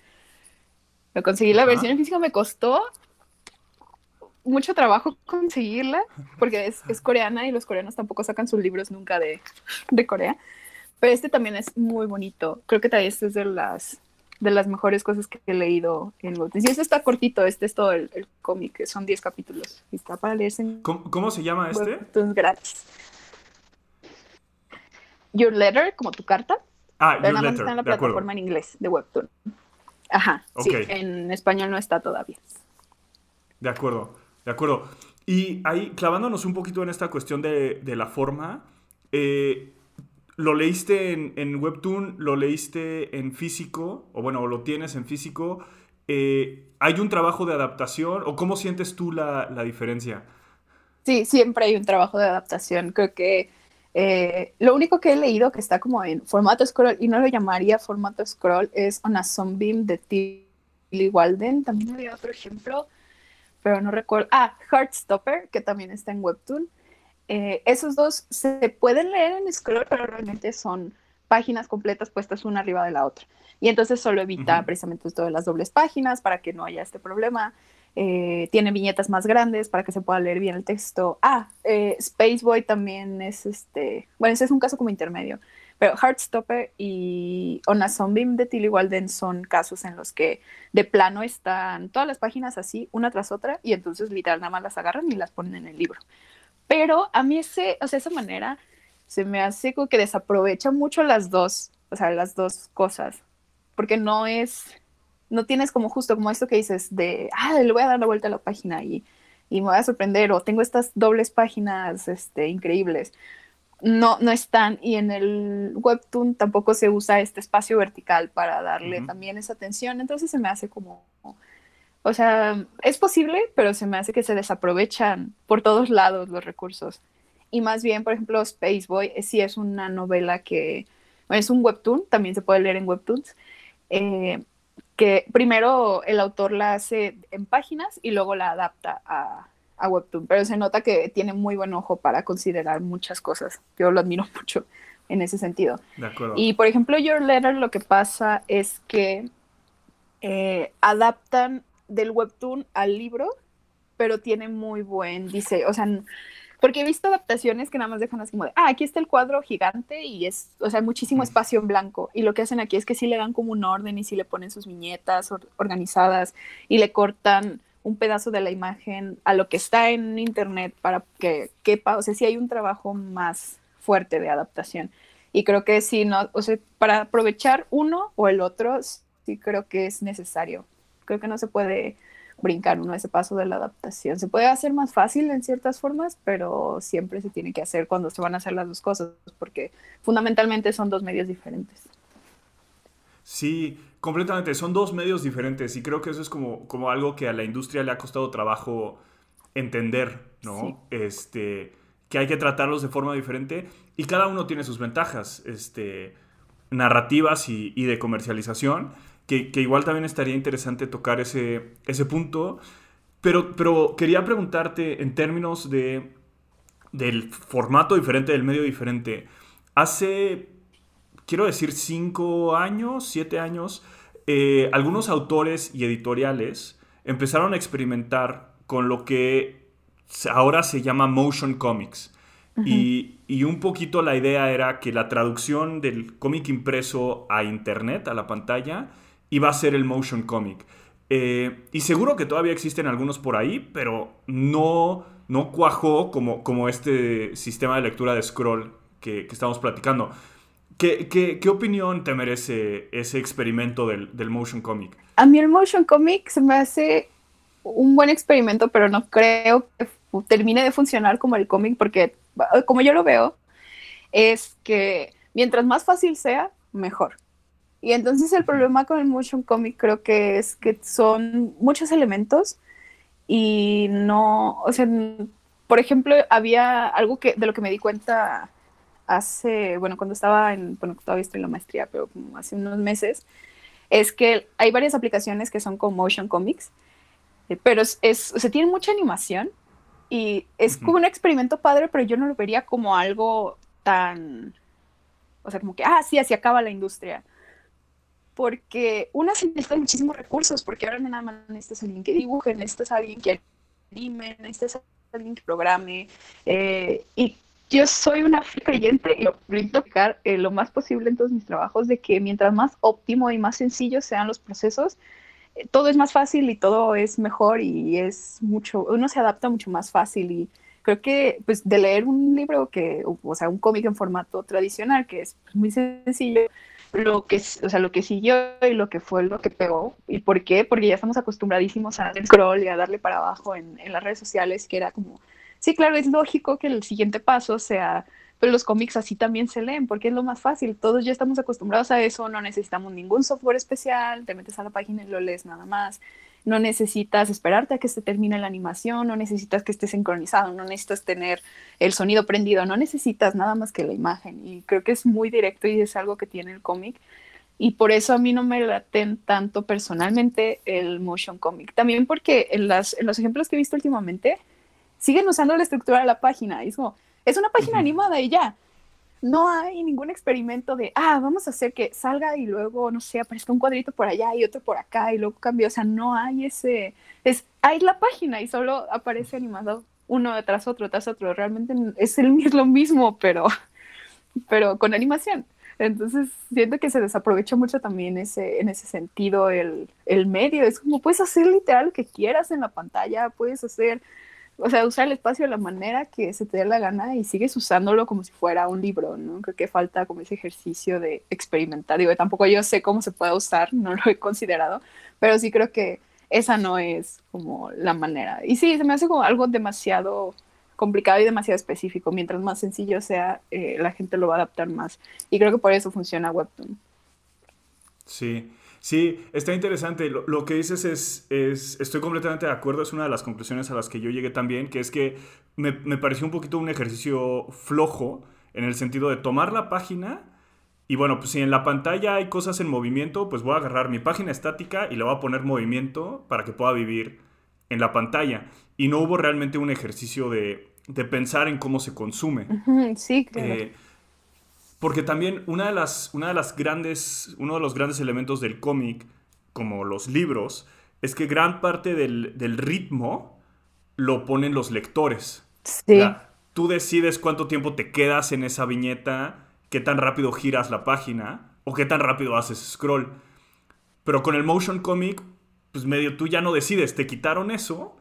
Lo conseguí la versión en física, me costó mucho trabajo conseguirla, porque es, es, coreana y los coreanos tampoco sacan sus libros nunca de, de Corea. Pero este también es muy bonito. Creo que también este es de las, de las mejores cosas que he leído en Webtoons. Y este está cortito, este es todo el, el cómic, son 10 capítulos. Y está para leerse en ¿Cómo, se llama este? Webtoons gratis. Your Letter, como tu carta. Ah, pero nada más está en la plataforma en inglés de Webtoon. Ajá, sí, en español no está todavía. De acuerdo, de acuerdo. Y ahí, clavándonos un poquito en esta cuestión de, la forma, eh, ¿Lo leíste en, Webtoon? ¿Lo leíste en físico? O bueno, lo tienes en físico. Eh, ¿Hay un trabajo de adaptación? ¿O cómo sientes tú la, diferencia? Sí, siempre hay un trabajo de adaptación. Creo que eh, lo único que he leído que está como en formato scroll, y no lo llamaría formato scroll, es On a Sunbeam de Tilly Walden. También había otro ejemplo, pero no recuerdo. Ah, Heartstopper, que también está en Webtoon. Eh, esos dos se pueden leer en scroll, pero realmente son páginas completas puestas una arriba de la otra. Y entonces solo evita precisamente esto de las dobles páginas para que no haya este problema. Eh, tiene viñetas más grandes para que se pueda leer bien el texto. Ah, eh, Spaceboy también es este, bueno, ese es un caso como intermedio. Pero Heartstopper y On a Sunbeam de Tilly Walden son casos en los que de plano están todas las páginas así, una tras otra, y entonces literal nada más las agarran y las ponen en el libro. Pero a mí ese, o sea, esa manera se me hace como que desaprovecha mucho las dos, o sea, las dos cosas, porque no es, no tienes como justo como esto que dices de, ah, le voy a dar la vuelta a la página y, y me voy a sorprender, o tengo estas dobles páginas este, increíbles. No, no están, y en el webtoon tampoco se usa este espacio vertical para darle también esa atención, entonces se me hace como o sea, es posible, pero se me hace que se desaprovechan por todos lados los recursos. Y más bien, por ejemplo, Space Boy eh, sí es una novela que, bueno, es un webtoon, también se puede leer en webtoons, eh, que primero el autor la hace en páginas y luego la adapta a, a webtoon, pero se nota que tiene muy buen ojo para considerar muchas cosas. Yo lo admiro mucho en ese sentido. Y por ejemplo, Your Letter lo que pasa es que eh, adaptan del webtoon al libro, pero tiene muy buen diseño, o sea, porque he visto adaptaciones que nada más dejan así como de, ah, aquí está el cuadro gigante y es, o sea, muchísimo espacio en blanco. Y lo que hacen aquí es que sí le dan como un orden y sí le ponen sus viñetas organizadas y le cortan un pedazo de la imagen a lo que está en internet para que quepa, o sea, sí hay un trabajo más fuerte de adaptación. Y creo que sí, no, o sea, para aprovechar uno o el otro, sí creo que es necesario creo que no se puede brincar uno ese paso de la adaptación. Se puede hacer más fácil en ciertas formas, pero siempre se tiene que hacer cuando se van a hacer las dos cosas, porque fundamentalmente son dos medios diferentes. Sí, completamente. Son dos medios diferentes y creo que eso es como, como algo que a la industria le ha costado trabajo entender, ¿no? Este, que hay que tratarlos de forma diferente y cada uno tiene sus ventajas este, narrativas y, y de comercialización que, igual también estaría interesante tocar ese, ese punto. Pero, pero quería preguntarte en términos de, del formato diferente, del medio diferente. Hace, quiero decir, cinco años, siete años, eh, algunos autores y editoriales empezaron a experimentar con lo que ahora se llama motion comics. y, y, un poquito la idea era que la traducción del cómic impreso a internet, a la pantalla, iba a ser el motion comic. Eh, y seguro que todavía existen algunos por ahí, pero no, no cuajó como, como este sistema de lectura de scroll que, que estamos platicando. ¿Qué, ¿Qué, qué, opinión te merece ese experimento del, del, motion comic? A mí el motion comic se me hace un buen experimento, pero no creo que termine de funcionar como el cómic, porque como yo lo veo, es que mientras más fácil sea, mejor. Y entonces el problema con el motion comic creo que es que son muchos elementos y no, o sea, por ejemplo, había algo que de lo que me di cuenta hace, bueno, cuando estaba en, bueno, todavía estoy en la maestría, pero como hace unos meses, es que hay varias aplicaciones que son con motion comics, eh, pero es, es o sea, tienen mucha animación y es como un experimento padre, pero yo no lo vería como algo tan, o sea, como que, ah, sí, así acaba la industria. Porque una se necesita muchísimos recursos, porque ahora no nada más necesitas alguien que dibuje, necesitas alguien que anime, necesitas alguien que programe, eh, y yo soy una creyente y lo eh, lo más posible en todos mis trabajos de que mientras más óptimo y más sencillos sean los procesos, eh, todo es más fácil y todo es mejor y es mucho, uno se adapta mucho más fácil y creo que pues de leer un libro que, o sea, un cómic en formato tradicional que es muy sencillo, lo que, o sea, lo que siguió y lo que fue lo que pegó. ¿Y por qué? Porque ya estamos acostumbradísimos a scroll y a darle para abajo en, en las redes sociales, que era como, sí, claro, es lógico que el siguiente paso sea, pero los cómics así también se leen, porque es lo más fácil. Todos ya estamos acostumbrados a eso, no necesitamos ningún software especial, te metes a la página y lo lees nada más no necesitas esperarte a que se termine la animación, no necesitas que esté sincronizado, no necesitas tener el sonido prendido, no necesitas nada más que la imagen. Y creo que es muy directo y es algo que tiene el cómic. Y por eso a mí no me laten tanto personalmente el motion comic. También porque en, las, en los ejemplos que he visto últimamente, siguen usando la estructura de la página. es como, es una página animada y ya no hay ningún experimento de, ah, vamos a hacer que salga y luego, no sé, aparezca un cuadrito por allá y otro por acá y luego cambia. O sea, no hay ese, es, hay la página y solo aparece animado uno tras otro, tras otro. Realmente es, el, lo mismo, pero, pero con animación. Entonces, siento que se desaprovecha mucho también ese, en ese sentido el, el medio. Es como, puedes hacer literal lo que quieras en la pantalla, puedes hacer o sea, usar el espacio de la manera que se te dé la gana y sigues usándolo como si fuera un libro, ¿no? Creo que falta como ese ejercicio de experimentar. Digo, tampoco yo sé cómo se puede usar, no lo he considerado, pero sí creo que esa no es como la manera. Y sí, se me hace como algo demasiado complicado y demasiado específico. Mientras más sencillo sea, eh, la gente lo va a adaptar más. Y creo que por eso funciona Webtoon. Sí, Sí, está interesante. Lo, que dices es, es, estoy completamente de acuerdo, es una de las conclusiones a las que yo llegué también, que es que me, me pareció un poquito un ejercicio flojo en el sentido de tomar la página y bueno, pues si en la pantalla hay cosas en movimiento, pues voy a agarrar mi página estática y le voy a poner movimiento para que pueda vivir en la pantalla. Y no hubo realmente un ejercicio de, de pensar en cómo se consume. Sí, claro. Eh, porque también una de las, una de las grandes, uno de los grandes elementos del cómic, como los libros, es que gran parte del, ritmo lo ponen los lectores. Sí. tú decides cuánto tiempo te quedas en esa viñeta, qué tan rápido giras la página o qué tan rápido haces scroll. Pero con el motion comic, pues medio tú ya no decides, te quitaron eso,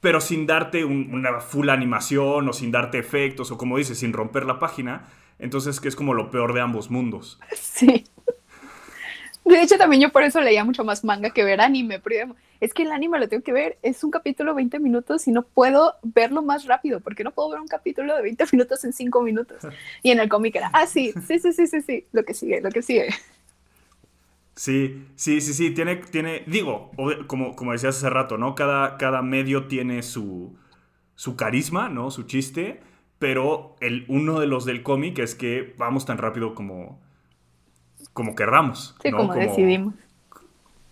pero sin darte una full animación o sin darte efectos o como dices, sin romper la página entonces, que es como lo peor de ambos mundos. Sí. De hecho, también yo por eso leía mucho más manga que ver anime. Porque es que el anime lo tengo que ver, es un capítulo 20 minutos y no puedo verlo más rápido, porque no puedo ver un capítulo de 20 minutos en 5 minutos. Y en el cómic era, ah, sí, sí, sí, sí, sí, sí, lo que sigue, lo que sigue. Sí, sí, sí, sí, tiene, tiene digo, como, como decías hace rato, ¿no? Cada, cada medio tiene su, su carisma, ¿no? Su chiste pero el, uno de los del cómic es que vamos tan rápido como, como querramos. Sí, como, decidimos.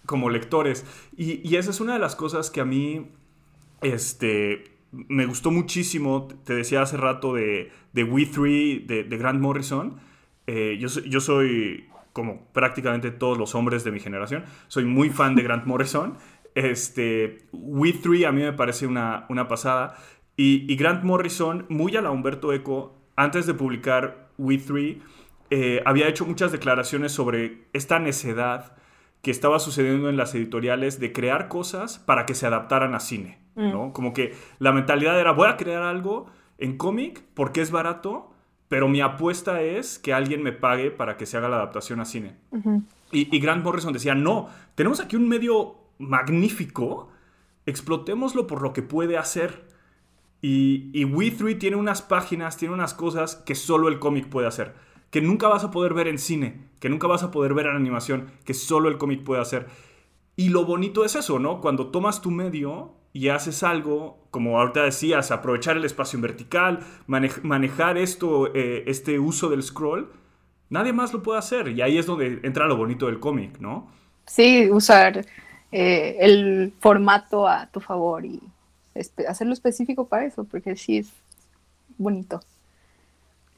Como lectores. Y, y, esa es una de las cosas que a mí este, me gustó muchísimo. Te decía hace rato de, de We Three, de, de Grant Morrison. Eh, yo, yo soy, como prácticamente todos los hombres de mi generación, soy muy fan de Grant Morrison. Este, We Three a mí me parece una, una pasada. Y, Grant Morrison, muy a la Humberto Eco, antes de publicar We Three, eh, había hecho muchas declaraciones sobre esta necedad que estaba sucediendo en las editoriales de crear cosas para que se adaptaran a cine, ¿no? Mm. Como que la mentalidad era, voy a crear algo en cómic porque es barato, pero mi apuesta es que alguien me pague para que se haga la adaptación a cine. y, y, Grant Morrison decía, no, tenemos aquí un medio magnífico, explotémoslo por lo que puede hacer. Y, y We3 tiene unas páginas, tiene unas cosas que solo el cómic puede hacer que nunca vas a poder ver en cine, que nunca vas a poder ver en animación, que solo el cómic puede hacer. Y lo bonito es eso, ¿no? Cuando tomas tu medio y haces algo, como ahorita decías, aprovechar el espacio en vertical, manejar esto, eh, este uso del scroll, nadie más lo puede hacer. Y ahí es donde entra lo bonito del cómic, ¿no? Sí, usar eh, el formato a tu favor y hacerlo específico para eso, porque sí es bonito.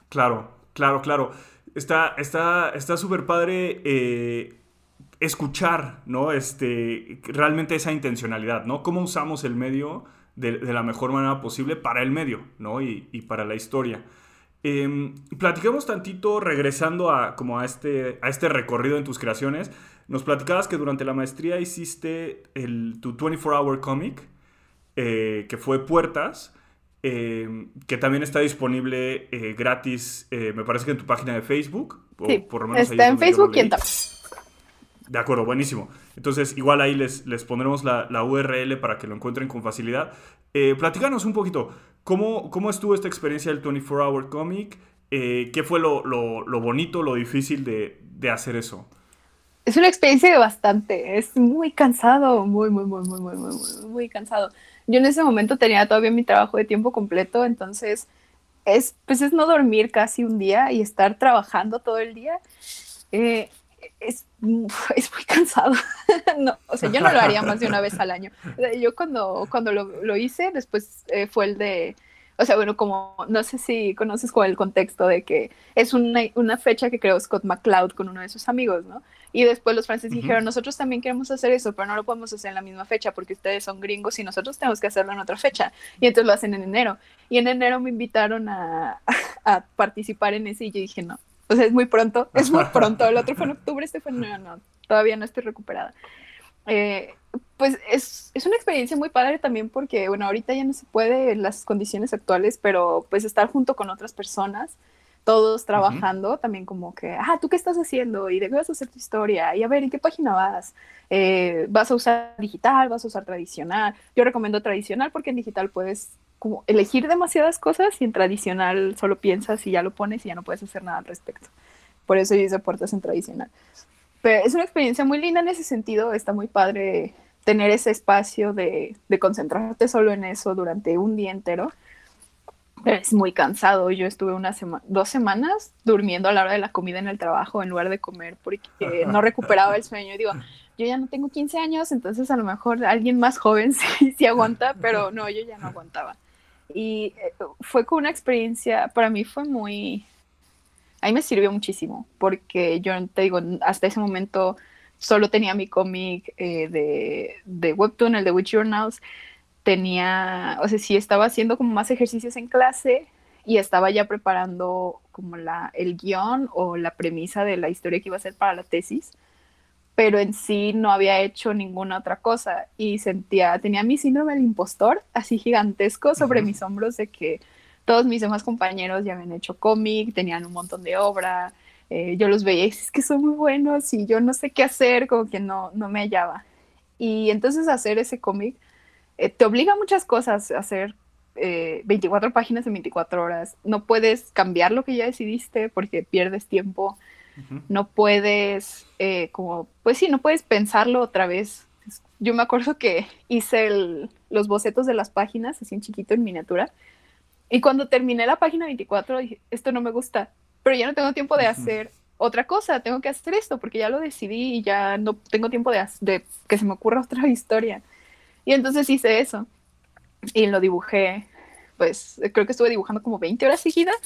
Claro, Claro, claro. Está está súper padre eh, escuchar, ¿no? Este, realmente esa intencionalidad, ¿no? Cómo usamos el medio de, la mejor manera posible para el medio, ¿no? Y, para la historia. Eh, platicamos tantito regresando a, como a, este, a este recorrido en tus creaciones. Nos platicabas que durante la maestría hiciste el, tu 24-hour comic, eh, que fue Puertas. Em, que también está disponible eh, gratis, eh, me parece que en tu página de Facebook. sí, por lo menos está en Facebook y en De acuerdo, buenísimo. Entonces, igual ahí les, les pondremos la, la URL para que lo encuentren con facilidad. Eh, platícanos un poquito, ¿cómo, ¿cómo estuvo esta experiencia del 24-Hour Comic? Eh, ¿Qué fue lo, lo, lo, bonito, lo difícil de, de hacer eso? Es una experiencia bastante, es muy cansado, muy, muy, muy, muy, muy, muy, muy cansado. Yo en ese momento tenía todavía mi trabajo de tiempo completo, entonces es, pues es no dormir casi un día y estar trabajando todo el día. Eh, es, es, muy cansado. no, o sea, yo no lo haría más de una vez al año. Yo cuando, cuando lo, lo hice, después eh, fue el de o sea, bueno, como no sé si conoces con el contexto de que es una, una, fecha que creó Scott McCloud con uno de sus amigos, ¿no? Y después los franceses dijeron, nosotros también queremos hacer eso, pero no lo podemos hacer en la misma fecha porque ustedes son gringos y nosotros tenemos que hacerlo en otra fecha. Y entonces lo hacen en enero. Y en enero me invitaron a, a participar en ese y yo dije, no, o sea, es muy pronto, es muy pronto. El otro fue en octubre, este fue en no, no, todavía no estoy recuperada. Eh, pues es, es, una experiencia muy padre también porque, bueno, ahorita ya no se puede en las condiciones actuales, pero pues estar junto con otras personas, todos trabajando, también como que, ah, ¿tú qué estás haciendo? ¿Y de qué vas a hacer tu historia? Y a ver, ¿en qué página vas? Eh, ¿Vas a usar digital? ¿Vas a usar tradicional? Yo recomiendo tradicional porque en digital puedes como elegir demasiadas cosas y en tradicional solo piensas y ya lo pones y ya no puedes hacer nada al respecto. Por eso yo hice puertas en tradicional. Pero es una experiencia muy linda en ese sentido, está muy padre tener ese espacio de, de concentrarte solo en eso durante un día entero. Es muy cansado. Yo estuve una dos semanas durmiendo a la hora de la comida en el trabajo en lugar de comer porque no recuperaba el sueño. Y digo, yo ya no tengo 15 años, entonces a lo mejor alguien más joven sí, sí aguanta, pero no, yo ya no aguantaba. Y eh, fue con una experiencia, para mí fue muy, a mí me sirvió muchísimo porque yo te digo, hasta ese momento solo tenía mi cómic eh, de, de, Webtoon, el de Witch Journals, tenía, o sea, sí estaba haciendo como más ejercicios en clase y estaba ya preparando como la, el guion o la premisa de la historia que iba a ser para la tesis, pero en sí no había hecho ninguna otra cosa y sentía, tenía mi síndrome del impostor así gigantesco sobre mis hombros de que todos mis demás compañeros ya habían hecho cómic, tenían un montón de obra, eh, yo los veía y es que son muy buenos y yo no sé qué hacer, como que no, no me hallaba. Y entonces hacer ese cómic eh, te obliga a muchas cosas, a hacer 24 eh, páginas en 24 horas. No puedes cambiar lo que ya decidiste porque pierdes tiempo. No puedes, como, pues sí, no puedes pensarlo otra vez. Yo me acuerdo que hice los bocetos de las páginas así en chiquito, en miniatura. Y cuando terminé la página 24, dije, esto no me gusta pero ya no tengo tiempo de hacer otra cosa, tengo que hacer esto porque ya lo decidí y ya no tengo tiempo de, de que se me ocurra otra historia. Y entonces hice eso y lo dibujé, pues creo que estuve dibujando como 20 horas seguidas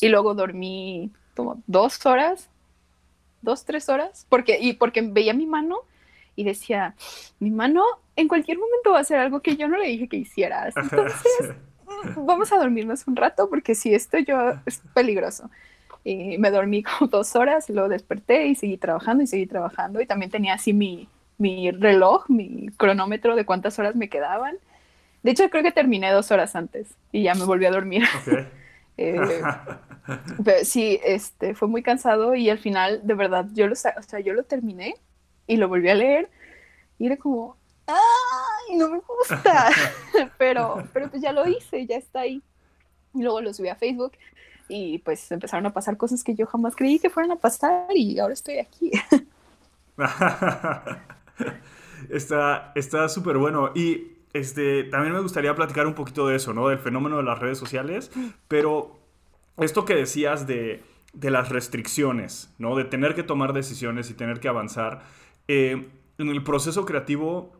y luego dormí como dos horas, dos, tres horas, porque, y porque veía mi mano y decía, mi mano en cualquier momento va a hacer algo que yo no le dije que hicieras. Entonces, vamos a dormirnos un rato porque si esto yo es peligroso. Y me dormí como dos horas, luego desperté y seguí trabajando y seguí trabajando. Y también tenía así mi, mi reloj, mi cronómetro de cuántas horas me quedaban. De hecho, creo que terminé dos horas antes y ya me volví a dormir. Eh, pero sí, este, fue muy cansado y al final, de verdad, yo lo, o sea, yo lo terminé y lo volví a leer y era como, ¡ay, no me gusta! pero, pero pues ya lo hice, ya está ahí. Y luego lo subí a Facebook y pues empezaron a pasar cosas que yo jamás creí que fueran a pasar y ahora estoy aquí. está súper bueno. Y este, también me gustaría platicar un poquito de eso, ¿no? Del fenómeno de las redes sociales, pero esto que decías de, las restricciones, ¿no? De tener que tomar decisiones y tener que avanzar. Eh, en el proceso creativo,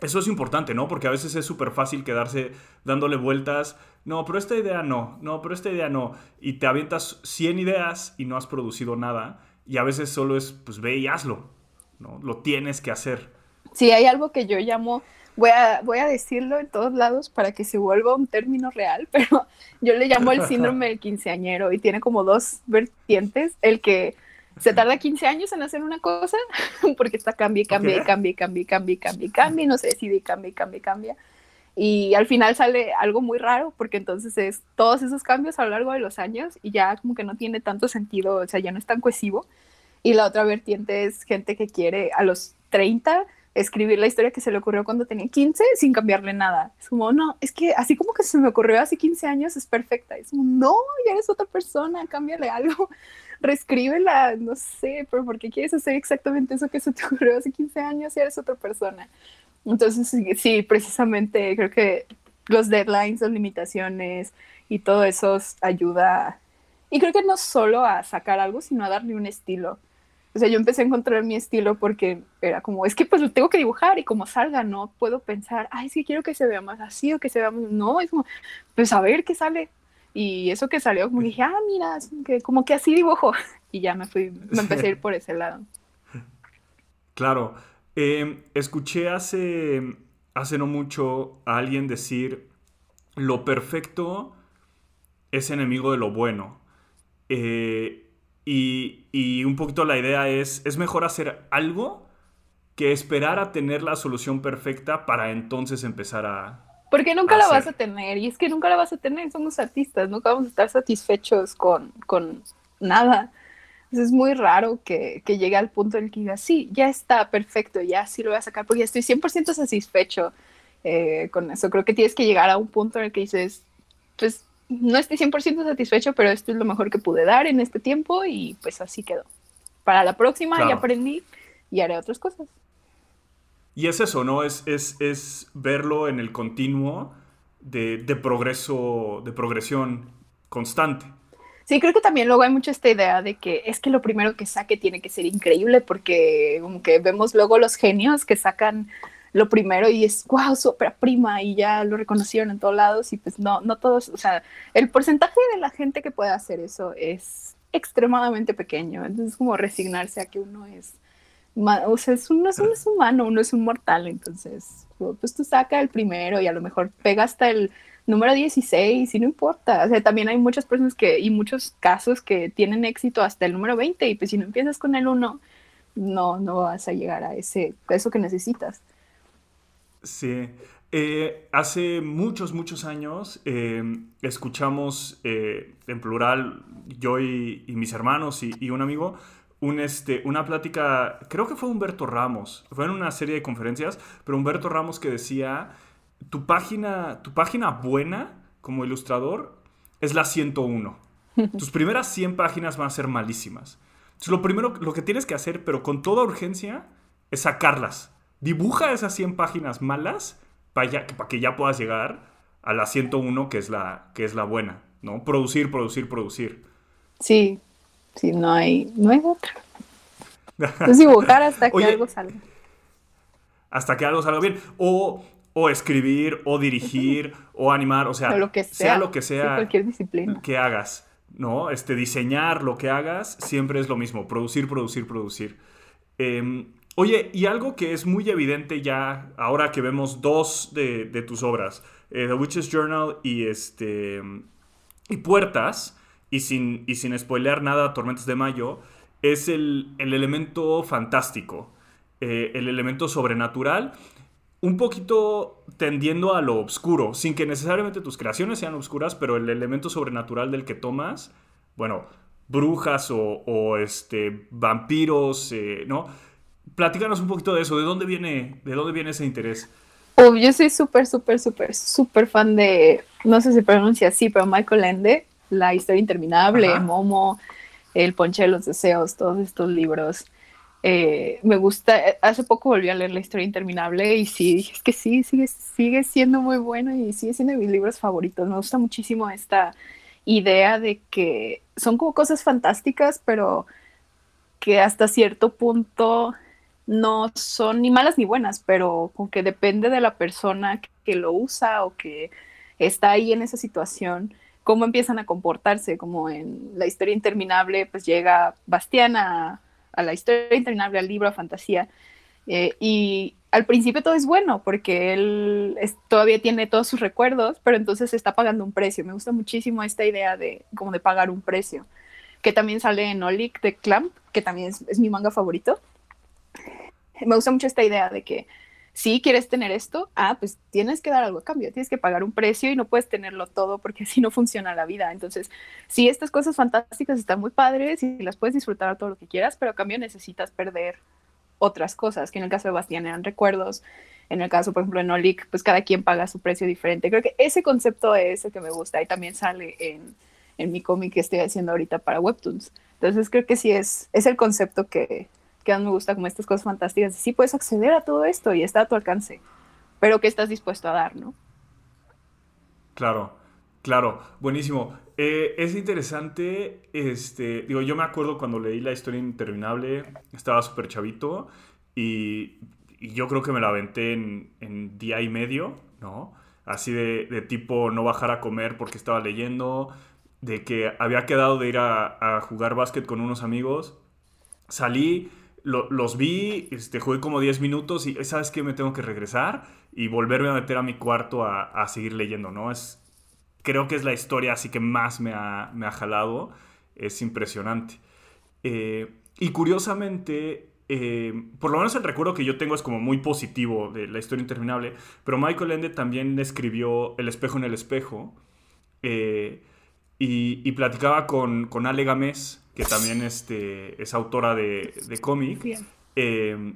eso es importante, ¿no? Porque a veces es súper fácil quedarse dándole vueltas. No, pero esta idea no, no, pero esta idea no. Y te avientas 100 ideas y no has producido nada. Y a veces solo es, pues ve y hazlo, ¿no? Lo tienes que hacer. Sí, hay algo que yo llamo voy a, voy a decirlo en todos lados para que se vuelva un término real, pero yo le llamo el síndrome del quinceañero y tiene como dos vertientes, el que se tarda 15 años en hacer una cosa porque está cambia, cambia, cambia, cambia, cambia, cambia, cambia, no se decide, cambia, cambia, cambia. Y al final sale algo muy raro porque entonces es todos esos cambios a lo largo de los años y ya como que no tiene tanto sentido, o sea, ya no es tan cohesivo. Y la otra vertiente es gente que quiere a los 30 escribir la historia que se le ocurrió cuando tenía 15 sin cambiarle nada. Es como, no, es que así como que se me ocurrió hace 15 años es perfecta. Es como, no, ya eres otra persona, cámbiale algo, reescríbela, no sé, pero ¿por qué quieres hacer exactamente eso que se te ocurrió hace 15 años y eres otra persona? Entonces, sí, precisamente creo que los deadlines, las limitaciones y todo eso ayuda. Y creo que no solo a sacar algo, sino a darle un estilo o sea, yo empecé a encontrar mi estilo porque era como, es que pues lo tengo que dibujar y como salga, no puedo pensar, ay, sí quiero que se vea más así o que se vea más, no, es como, pues a ver qué sale. Y eso que salió, como dije, ah, mira, que, como que así dibujo. Y ya me fui, me empecé a ir por ese lado. Claro. Em, escuché hace, hace no mucho a alguien decir, lo perfecto es enemigo de lo bueno. Eh, y, un poquito la idea es, es mejor hacer algo que esperar a tener la solución perfecta para entonces empezar a... Porque nunca la vas a tener, y es que nunca la vas a tener, somos artistas, nunca vamos a estar satisfechos con, con nada. es muy raro que, que, llegue al punto en el que diga, sí, ya está perfecto, ya sí lo voy a sacar, porque estoy 100% satisfecho eh, con eso. Creo que tienes que llegar a un punto en el que dices, pues no estoy 100% satisfecho, pero esto es lo mejor que pude dar en este tiempo y pues así quedó. Para la próxima ya aprendí y haré otras cosas. Y es eso, ¿no? Es, es, es verlo en el continuo de, de, progreso, de progresión constante. Sí, creo que también luego hay mucha esta idea de que es que lo primero que saque tiene que ser increíble porque como que vemos luego los genios que sacan lo primero y es, wow, su ópera prima y ya lo reconocieron en todos lados y pues no, no todos, o sea, el porcentaje de la gente que puede hacer eso es extremadamente pequeño, entonces como resignarse a que uno es, o sea, es uno, es, es humano, uno es un mortal, entonces pues tú saca el primero y a lo mejor pega hasta el número 16 y no importa, o sea, también hay muchas personas que, y muchos casos que tienen éxito hasta el número 20 y pues si no empiezas con el 1, no, no vas a llegar a ese, a eso que necesitas. Sí. Eh, hace muchos, muchos años eh, escuchamos eh, en plural, yo y, mis hermanos y, un amigo, un, este, una plática, creo que fue Humberto Ramos, fue en una serie de conferencias, pero Humberto Ramos que decía, tu página, tu página buena como ilustrador es la 101. Tus primeras 100 páginas van a ser malísimas. Entonces, lo primero, lo que tienes que hacer, pero con toda urgencia, es sacarlas dibuja esas 100 páginas malas para, para que ya puedas llegar a la 101 que es la, que es la buena, ¿no? Producir, producir, producir. Sí, sí, no hay, no hay otra. Es dibujar hasta que algo salga. Hasta que algo salga bien. O, o escribir, o dirigir, o animar, o sea, lo que sea, lo que sea cualquier disciplina. que hagas, ¿no? Este, diseñar lo que hagas siempre es lo mismo, producir, producir, producir. Eh, Oye, y algo que es muy evidente ya, ahora que vemos dos de, tus obras, eh, The Witch's Journal y, este, y Puertas, y sin, y sin spoilear nada, Tormentas de Mayo, es el, elemento fantástico, eh, el elemento sobrenatural, un poquito tendiendo a lo oscuro, sin que necesariamente tus creaciones sean oscuras, pero el elemento sobrenatural del que tomas, bueno, brujas o, este, vampiros, eh, ¿no? Platícanos un poquito de eso, ¿de dónde viene, de dónde viene ese interés? yo soy súper, súper, súper, súper fan de, no sé si pronuncia así, pero Michael Ende, La historia interminable, Momo, El ponche de los deseos, todos estos libros. Eh, me gusta, hace poco volví a leer La historia interminable y sí, es que sí, sigue, sigue siendo muy bueno y sigue siendo de mis libros favoritos. Me gusta muchísimo esta idea de que son como cosas fantásticas, pero que hasta cierto punto no son ni malas ni buenas, pero como que depende de la persona que lo usa o que está ahí en esa situación, cómo empiezan a comportarse, como en la historia interminable, pues llega Bastián a, la historia interminable, al libro, a fantasía, eh, y al principio todo es bueno, porque él todavía tiene todos sus recuerdos, pero entonces está pagando un precio. Me gusta muchísimo esta idea de como de pagar un precio, que también sale en Olik de Clamp, que también es mi manga favorito me gusta mucho esta idea de que si quieres tener esto, ah, pues tienes que dar algo a cambio, tienes que pagar un precio y no puedes tenerlo todo porque así no funciona la vida. Entonces, sí, estas cosas fantásticas están muy padres y las puedes disfrutar todo lo que quieras, pero a cambio necesitas perder otras cosas, que en el caso de Bastián eran recuerdos, en el caso, por ejemplo, de Nolik, pues cada quien paga su precio diferente. Creo que ese concepto es el que me gusta y también sale en, en mi cómic que estoy haciendo ahorita para Webtoons. Entonces, creo que sí es, es el concepto que, que más me gusta como estas cosas fantásticas. Sí puedes acceder a todo esto y está a tu alcance, pero ¿qué estás dispuesto a dar, no? Claro, claro, buenísimo. Eh, es interesante, este, digo, yo me acuerdo cuando leí la historia interminable, estaba súper chavito y, yo creo que me la aventé en, día y medio, ¿no? Así de, tipo no bajar a comer porque estaba leyendo, de que había quedado de ir a, a jugar básquet con unos amigos. Salí, los vi, este, jugué como 10 minutos y sabes que me tengo que regresar y volverme a meter a mi cuarto a, seguir leyendo, ¿no? Es, creo que es la historia así que más me ha, me ha jalado, es impresionante. Eh, y curiosamente, eh, por lo menos el recuerdo que yo tengo es como muy positivo de la historia interminable, pero Michael Ende también escribió El espejo en el espejo eh, y, platicaba con, con Ale Gamés, que también este, es autora de, de cómic, eh,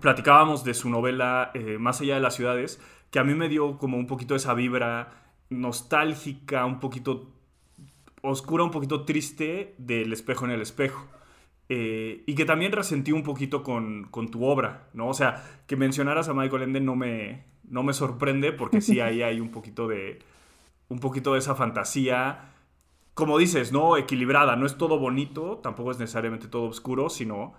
platicábamos de su novela eh, Más allá de las ciudades, que a mí me dio como un poquito esa vibra nostálgica, un poquito oscura, un poquito triste del espejo en el espejo. Eh, y que también resentí un poquito con, con, tu obra, ¿no? O sea, que mencionaras a Michael Ende no me, no me sorprende porque sí ahí hay un poquito de, un poquito de esa fantasía como dices, ¿no? Equilibrada, no es todo bonito, tampoco es necesariamente todo oscuro, sino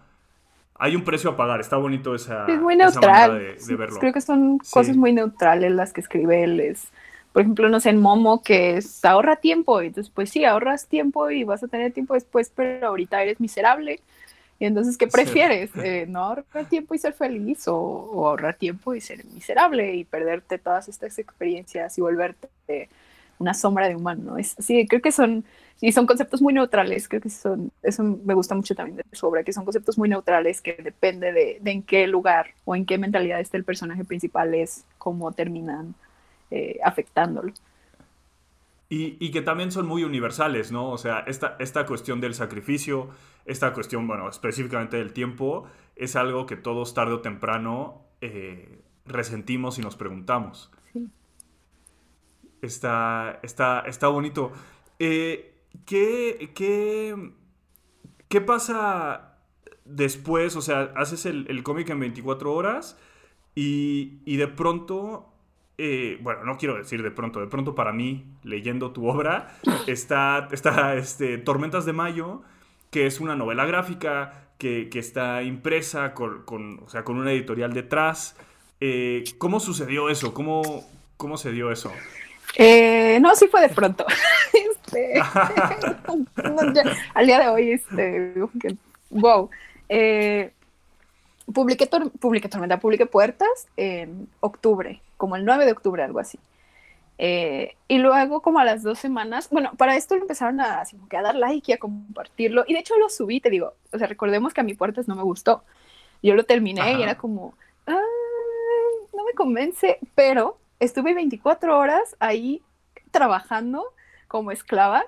hay un precio a pagar, está bonito esa, es muy neutral. de, verlo. Creo que son cosas muy neutrales las que escribe él. Es, por ejemplo, no sé, en Momo, que es ahorra tiempo, y entonces pues sí, ahorras tiempo y vas a tener tiempo después, pero ahorita eres miserable. Y entonces, ¿qué prefieres? Eh, ¿No ahorrar tiempo y ser feliz o, o, ahorrar tiempo y ser miserable y perderte todas estas experiencias y volverte una sombra de humano, ¿no? Es, sí, creo que son, sí, son conceptos muy neutrales, creo que son, eso me gusta mucho también de su obra, que son conceptos muy neutrales que depende de, en qué lugar o en qué mentalidad está el personaje principal es cómo terminan eh, afectándolo. Y, que también son muy universales, ¿no? O sea, esta, esta cuestión del sacrificio, esta cuestión, bueno, específicamente del tiempo, es algo que todos tarde o temprano eh, resentimos y nos preguntamos. Está, está, está bonito. Eh, ¿qué, qué, pasa después? O sea, haces el, cómic en 24 horas y, de pronto eh, bueno, no quiero decir de pronto, de pronto para mí, leyendo tu obra, está, está este, Tormentas de Mayo, que es una novela gráfica que, está impresa con, o sea, con una editorial detrás. Eh, ¿Cómo sucedió eso? ¿Cómo, ¿Cómo se dio eso? Eh, no, sí fue de pronto. Este, al día de hoy, este, wow. Eh, publiqué, publiqué Tormenta, publiqué Puertas en octubre, como el 9 de octubre, algo así. Eh, y luego, como a las dos semanas, bueno, para esto empezaron a, así, a dar like y a compartirlo. Y de hecho lo subí, te digo, o sea, recordemos que a mi Puertas no me gustó. Yo lo terminé y era como, no me convence, pero estuve 24 horas ahí trabajando como esclava.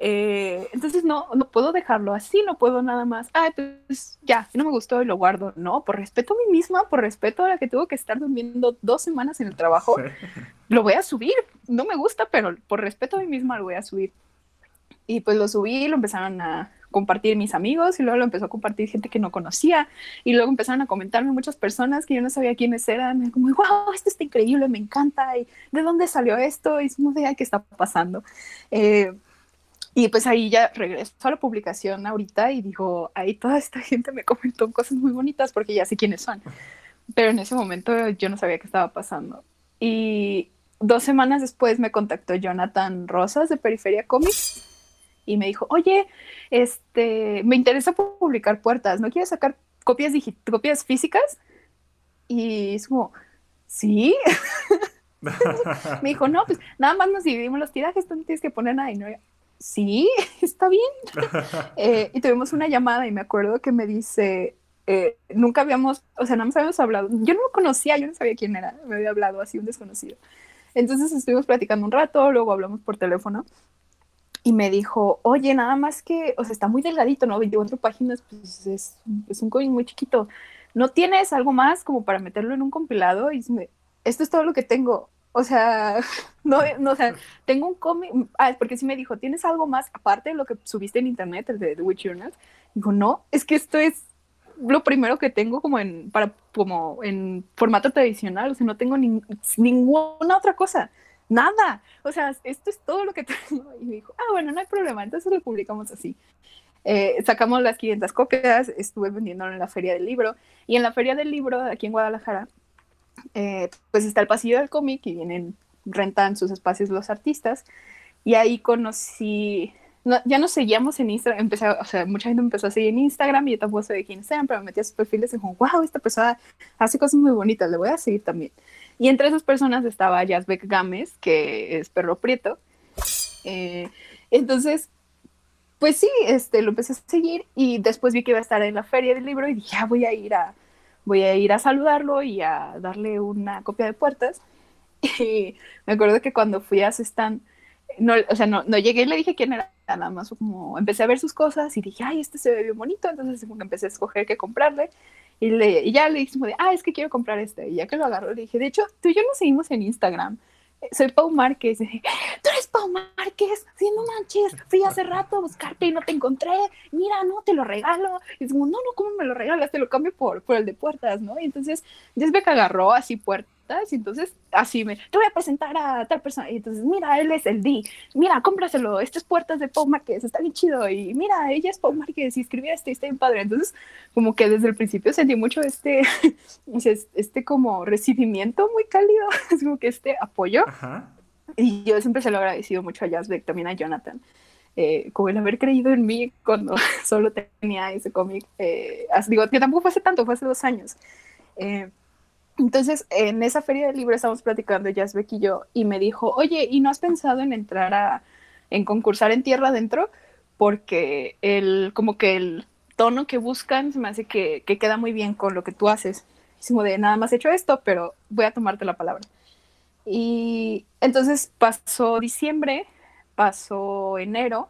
Eh, entonces no, no puedo dejarlo así, no puedo nada más, ay, pues ya, no me gustó y lo guardo. No, por respeto a mí misma, por respeto a la que tuvo que estar durmiendo dos semanas en el trabajo, lo voy a subir. No me gusta, pero por respeto a mí misma lo voy a subir. Y pues lo subí, lo empezaron a compartir mis amigos y luego lo empezó a compartir gente que no conocía y luego empezaron a comentarme muchas personas que yo no sabía quiénes eran, como, wow, esto está increíble, me encanta, y de dónde salió esto, y no sé qué está pasando. Eh, y pues ahí ya regreso a la publicación ahorita y digo, ahí toda esta gente me comentó cosas muy bonitas porque ya sé quiénes son. Pero en ese momento yo no sabía qué estaba pasando. Y dos semanas después me contactó Jonathan Rosas de Periferia Comics y me dijo, oye, este, me interesa publicar puertas, ¿no quieres sacar copias, copias físicas? Y es como, sí. me dijo, no, pues nada más nos dividimos los tirajes, tú no tienes que poner nada. Y no, sí, está bien. Eh, y tuvimos una llamada y me acuerdo que me dice, eh, nunca habíamos, o sea, no nos habíamos hablado, yo no lo conocía, yo no sabía quién era, me había hablado así un desconocido. Entonces estuvimos platicando un rato, luego hablamos por teléfono y me dijo, oye, nada más que, o sea, está muy delgadito, ¿no? 24 páginas, pues es, es un cómic muy chiquito. ¿No tienes algo más como para meterlo en un compilado? Y me, esto es todo lo que tengo. O sea, no, no o sea, tengo un cómic, ah, porque sí me dijo, ¿tienes algo más aparte de lo que subiste en internet, el de The Witch Journal? Dijo, no, es que esto es lo primero que tengo como en, para, como en formato tradicional, o sea, no tengo ninguna otra cosa, nada, o sea, esto es todo lo que tengo. Y me dijo, ah, bueno, no hay problema, entonces lo publicamos así. Eh, sacamos las 500 copias, estuve vendiéndolo en la Feria del Libro, y en la Feria del Libro, aquí en Guadalajara, eh, pues está el pasillo del cómic y vienen, rentan sus espacios los artistas. Y ahí conocí, ya nos seguíamos en Instagram, empecé, o sea, mucha gente empezó a seguir en Instagram y yo tampoco sé de quién sean, pero me metí a sus perfiles y dije, wow, esta persona hace cosas muy bonitas, le voy a seguir también. Y entre esas personas estaba Jasbeck Gámez, que es perro prieto. Eh, entonces, pues sí, este, lo empecé a seguir y después vi que iba a estar en la feria del libro y dije, ya voy a ir a, voy a ir a saludarlo y a darle una copia de puertas. Y me acuerdo que cuando fui a su no, o sea, no, no llegué y le dije quién era, nada más como empecé a ver sus cosas y dije, ay, este se ve bonito, entonces como empecé a escoger qué comprarle. Y, le, y ya le dije, de, ah, es que quiero comprar este. Y ya que lo agarró, le dije, de hecho, tú y yo nos seguimos en Instagram. Soy Pau Márquez. Y tú eres Pau Márquez. Sí, no manches. Fui hace rato a buscarte y no te encontré. Mira, no, te lo regalo. Y es como, no, no, ¿cómo me lo regalas? Te lo cambio por, por el de puertas, ¿no? Y entonces, que agarró así puertas y entonces así me, te voy a presentar a tal persona, y entonces, mira, él es el D, mira, cómpraselo, estas puertas de Pau Márquez, está bien chido, y mira, ella es Pau Márquez y escribía este, está bien padre, entonces como que desde el principio sentí mucho este, este como recibimiento muy cálido, es como que este apoyo, y yo siempre se lo he agradecido mucho a Jasbeck, también a Jonathan, eh, como el haber creído en mí cuando solo tenía ese cómic. Eh, digo, que tampoco fue hace tanto, fue hace dos años. Eh, entonces, en esa feria del libro estábamos platicando Jasbeck y yo, y me dijo, oye, ¿y no has pensado en entrar a, en concursar en Tierra Adentro? Porque el, como que el tono que buscan se me hace que, que queda muy bien con lo que tú haces. Es de, nada más he hecho esto, pero voy a tomarte la palabra. Y entonces pasó diciembre, pasó enero,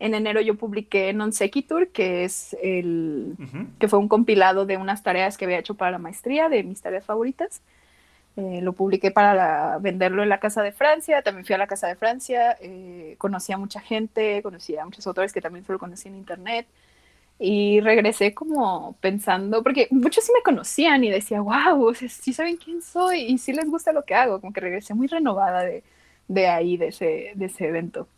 en enero yo publiqué Non Sequitur, que es el que fue un compilado de unas tareas que había hecho para la maestría, de mis tareas favoritas. Eh, lo publiqué para venderlo en la Casa de Francia, también fui a la Casa de Francia, eh, conocí a mucha gente, conocí a muchos autores que también solo conocí en internet y regresé como pensando, porque muchos sí me conocían y decía, wow, sí saben quién soy y sí les gusta lo que hago, como que regresé muy renovada de, de ahí, de ese, de ese evento.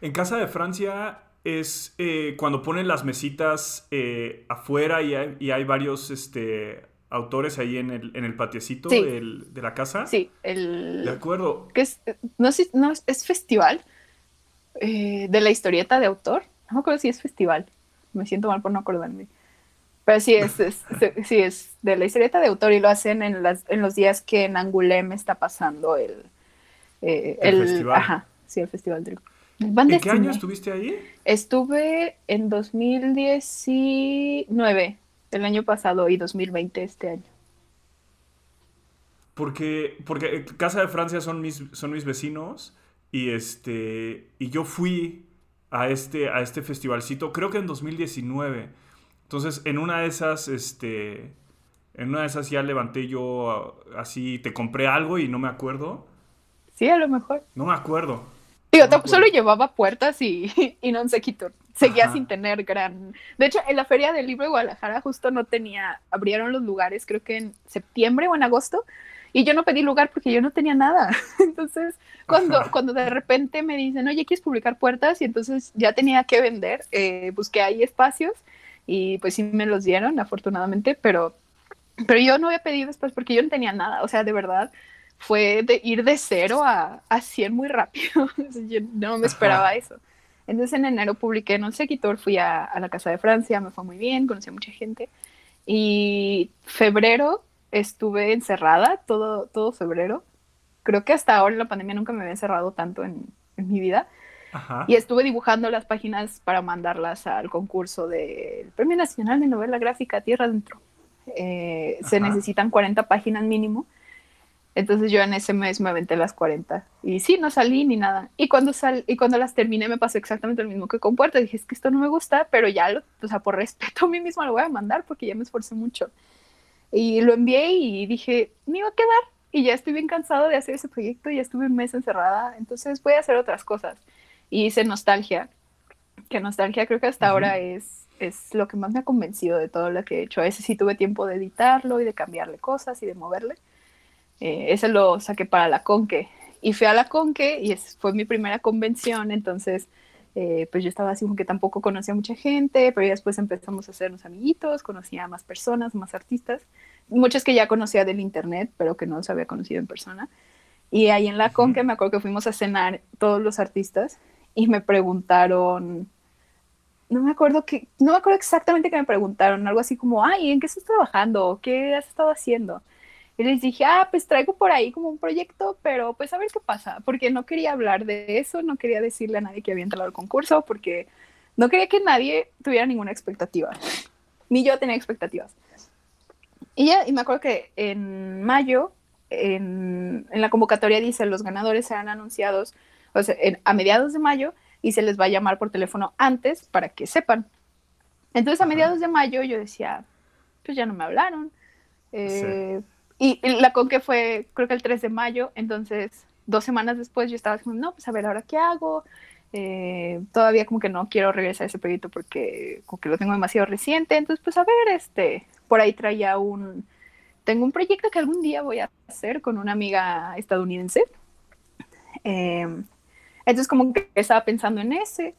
En Casa de Francia es eh, cuando ponen las mesitas eh, afuera y hay, varios este, autores ahí en el, en el patiecito de la casa. Sí, el... De acuerdo. Que es, no, sé, no, es festival eh, de la historieta de autor. No me acuerdo si es festival. Me siento mal por no acordarme. Pero sí es, sí es de la historieta de autor y lo hacen en, las, en los días que en Angulem está pasando el, eh, el, festival. Ajá, sí, el festival del ¿En qué año estuviste ahí? Estuve en 2019, el año pasado, y 2020 este año. Porque, porque Casa de Francia son mis, son mis vecinos y, este, y yo fui a este, a este festivalcito, creo que en 2019. Entonces, en una de esas, este, en una de esas ya levanté yo así, te compré algo y no me acuerdo. Sí, a lo mejor. No me acuerdo. Digo, solo llevaba puertas y, y no se quitó. Seguía sin tener gran. De hecho, en la Feria del Libro de Guadalajara justo no tenía. Abrieron los lugares, creo que en septiembre o en agosto. Y yo no pedí lugar porque yo no tenía nada. Entonces, cuando, cuando de repente me dicen, oye, ¿quieres publicar puertas? Y entonces ya tenía que vender, eh, busqué ahí espacios y pues sí me los dieron, afortunadamente, pero, pero yo no había pedido después porque yo no tenía nada. O sea, de verdad, fue de ir de cero a, a 100 muy rápido. Yo no me esperaba eso. Entonces en enero publiqué No sé, Quitor, fui a, a, la Casa de Francia, me fue muy bien, conocí a mucha gente. Y febrero estuve encerrada, todo, todo febrero. Creo que hasta ahora en la pandemia nunca me había encerrado tanto en, en mi vida. Y estuve dibujando las páginas para mandarlas al concurso del Premio Nacional de Novela Gráfica Tierra Adentro. Eh, se necesitan 40 páginas mínimo entonces yo en ese mes me aventé las 40 y sí, no salí ni nada. Y cuando, sal y cuando las terminé me pasó exactamente lo mismo que con Puerta. Dije, es que esto no me gusta, pero ya, lo, o sea, por respeto a mí misma lo voy a mandar porque ya me esforcé mucho. Y lo envié y dije, me iba a quedar. Y ya estoy bien cansado de hacer ese proyecto, ya estuve un mes encerrada, entonces voy a hacer otras cosas. Y hice Nostalgia, que Nostalgia creo que hasta ahora es, es lo que más me ha convencido de todo lo que he hecho. A ese sí tuve tiempo de editarlo y de cambiarle cosas y de moverle eh, ese lo saqué para la Conque. Y fui a la Conque y fue mi primera convención, entonces eh, pues yo estaba así como que tampoco conocía a mucha gente, pero después empezamos a hacernos amiguitos, conocía a más personas, más artistas, muchas que ya conocía del internet, pero que no los había conocido en persona. Y ahí en la Conque me acuerdo que fuimos a cenar todos los artistas y me preguntaron, no me acuerdo que, no me acuerdo exactamente qué me preguntaron, algo así como, ay, ¿en qué estás trabajando? ¿Qué has estado haciendo? Y les dije, ah, pues traigo por ahí como un proyecto, pero pues a ver qué pasa, porque no quería hablar de eso, no quería decirle a nadie que había entrado al concurso, porque no quería que nadie tuviera ninguna expectativa, ni yo tenía expectativas. Y ya, y me acuerdo que en mayo, en, en la convocatoria dice, los ganadores serán anunciados o sea, a mediados de mayo y se les va a llamar por teléfono antes para que sepan. Entonces a mediados de mayo yo decía, pues ya no me hablaron. Eh, y, la conque fue, creo que el 3 de mayo, entonces dos semanas después yo estaba como, no, pues a ver, ¿ahora qué hago? Eh, todavía como que no quiero regresar a ese proyecto porque como que lo tengo demasiado reciente, entonces pues a ver, este, por ahí traía un, tengo un proyecto que algún día voy a hacer con una amiga estadounidense. Em, entonces como que estaba pensando en ese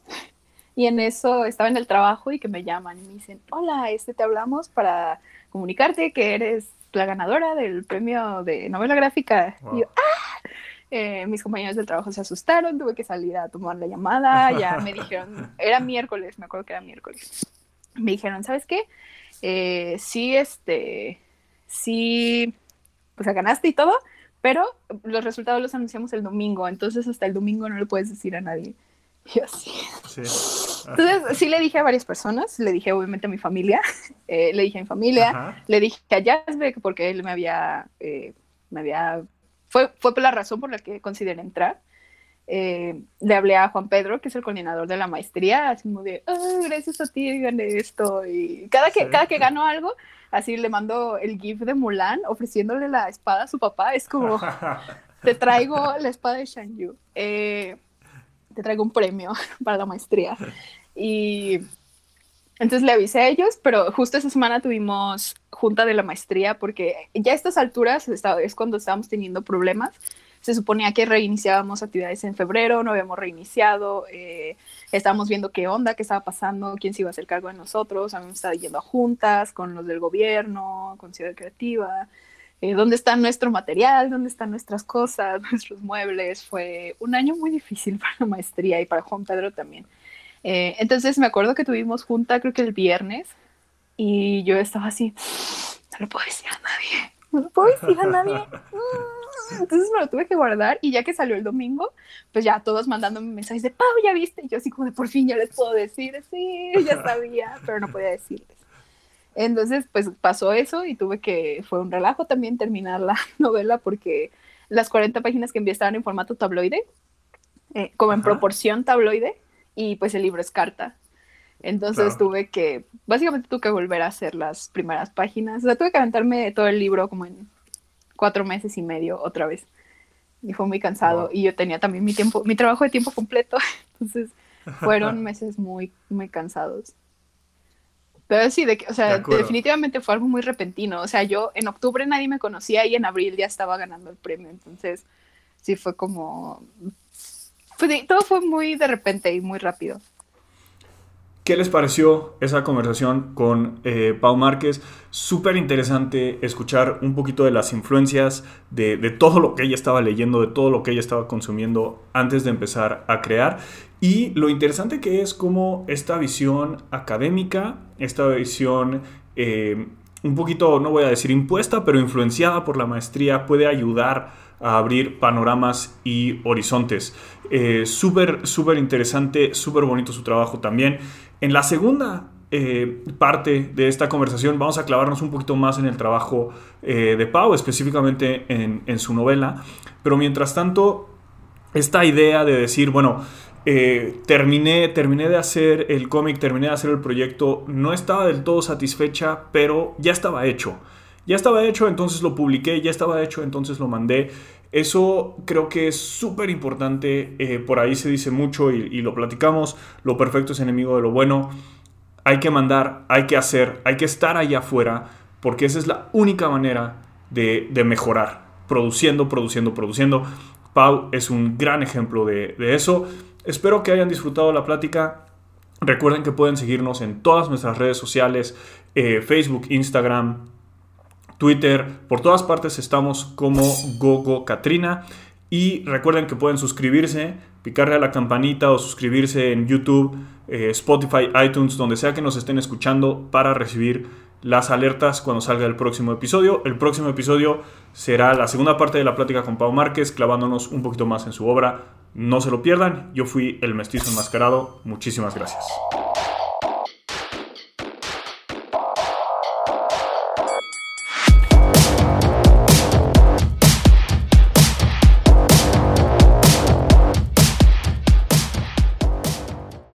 y en eso estaba en el trabajo y que me llaman y me dicen, hola, este te hablamos para comunicarte que eres la ganadora del premio de novela gráfica. Y yo, ¡ah! Eh, mis compañeros del trabajo se asustaron, tuve que salir a tomar la llamada, ya me dijeron, era miércoles, me acuerdo que era miércoles. Me dijeron, ¿sabes qué? Eh, sí, este, sí, pues ganaste y todo, pero los resultados los anunciamos el domingo, entonces hasta el domingo no le puedes decir a nadie. Y así. Entonces, sí le dije a varias personas, le dije obviamente a mi familia, eh, le dije a mi familia, le dije a Jasbeck porque él me había, eh, me había, fue, fue por la razón por la que consideré entrar. Eh, le hablé a Juan Pedro, que es el coordinador de la maestría, así muy de, oh, gracias a ti gané esto. Y cada que, cada que gano algo, así le mando el GIF de Mulan ofreciéndole la espada a su papá. Es como, te traigo la espada de Shan Yu. Eh, te traigo un premio para la maestría. Y entonces le avisé a ellos, pero justo esa semana tuvimos junta de la maestría porque ya a estas alturas es cuando estábamos teniendo problemas. Se suponía que reiniciábamos actividades en febrero, no habíamos reiniciado, eh, estábamos viendo qué onda, qué estaba pasando, quién se iba a hacer cargo de nosotros, habíamos estado yendo a juntas con los del gobierno, con Ciudad Creativa, eh, dónde está nuestro material, dónde están nuestras cosas, nuestros muebles. Fue un año muy difícil para la maestría y para Juan Pedro también. Eh, entonces me acuerdo que tuvimos junta creo que el viernes Y yo estaba así, no lo puedo decir a nadie, no lo puedo decir a nadie. Entonces me lo tuve que guardar y ya que salió el domingo, pues ya todos mandándome mensajes de, Pau, ¿ya viste? Y yo así como de, por fin ya les puedo decir, sí, ya sabía, pero no podía decirles. Entonces, pues pasó eso y tuve que, fue un relajo también terminar la novela porque las 40 páginas que envié estaban en formato tabloide, eh, como en proporción tabloide, y pues el libro es carta. Entonces tuve que, básicamente tuve que volver a hacer las primeras páginas. O sea, tuve que aventarme todo el libro como en cuatro meses y medio otra vez. Y fue muy cansado. Y yo tenía también mi tiempo, mi trabajo de tiempo completo. Entonces fueron meses muy, muy cansados. Pero sí, de, o sea, definitivamente fue algo muy repentino. O sea, yo en octubre nadie me conocía y en abril ya estaba ganando el premio. Entonces, sí fue como... todo fue muy de repente y muy rápido. ¿Qué les pareció esa conversación con eh, Pau Márquez? Súper interesante escuchar un poquito de las influencias, de, todo lo que ella estaba leyendo, de todo lo que ella estaba consumiendo antes de empezar a crear. Y lo interesante que es cómo esta visión académica, esta visión eh, un poquito, no voy a decir impuesta, pero influenciada por la maestría, puede ayudar a abrir panoramas y horizontes. Eh, súper, súper interesante, súper bonito su trabajo también. En la segunda eh, parte de esta conversación vamos a clavarnos un poquito más en el trabajo de Pau, específicamente en, en, su novela. Pero mientras tanto, esta idea de decir, bueno, eh, terminé, terminé de hacer el cómic, terminé de hacer el proyecto, no estaba del todo satisfecha, pero ya estaba hecho. Ya estaba hecho, entonces lo publiqué, ya estaba hecho, entonces lo mandé. Eso creo que es súper importante, eh, por ahí se dice mucho y, lo platicamos, lo perfecto es enemigo de lo bueno. Hay que mandar, hay que hacer, hay que estar allá afuera, porque esa es la única manera de, mejorar, produciendo, produciendo, produciendo. Pau es un gran ejemplo de, eso. Espero que hayan disfrutado la plática. Recuerden que pueden seguirnos en todas nuestras redes sociales, eh, Facebook, Instagram, Twitter, por todas partes estamos como Gogo Katrina. Y recuerden que pueden suscribirse, picarle a la campanita o suscribirse en YouTube, eh, Spotify, iTunes, donde sea que nos estén escuchando para recibir las alertas cuando salga el próximo episodio. El próximo episodio será la segunda parte de la plática con Pau Márquez, clavándonos un poquito más en su obra. No se lo pierdan. Yo fui el mestizo enmascarado. Muchísimas gracias.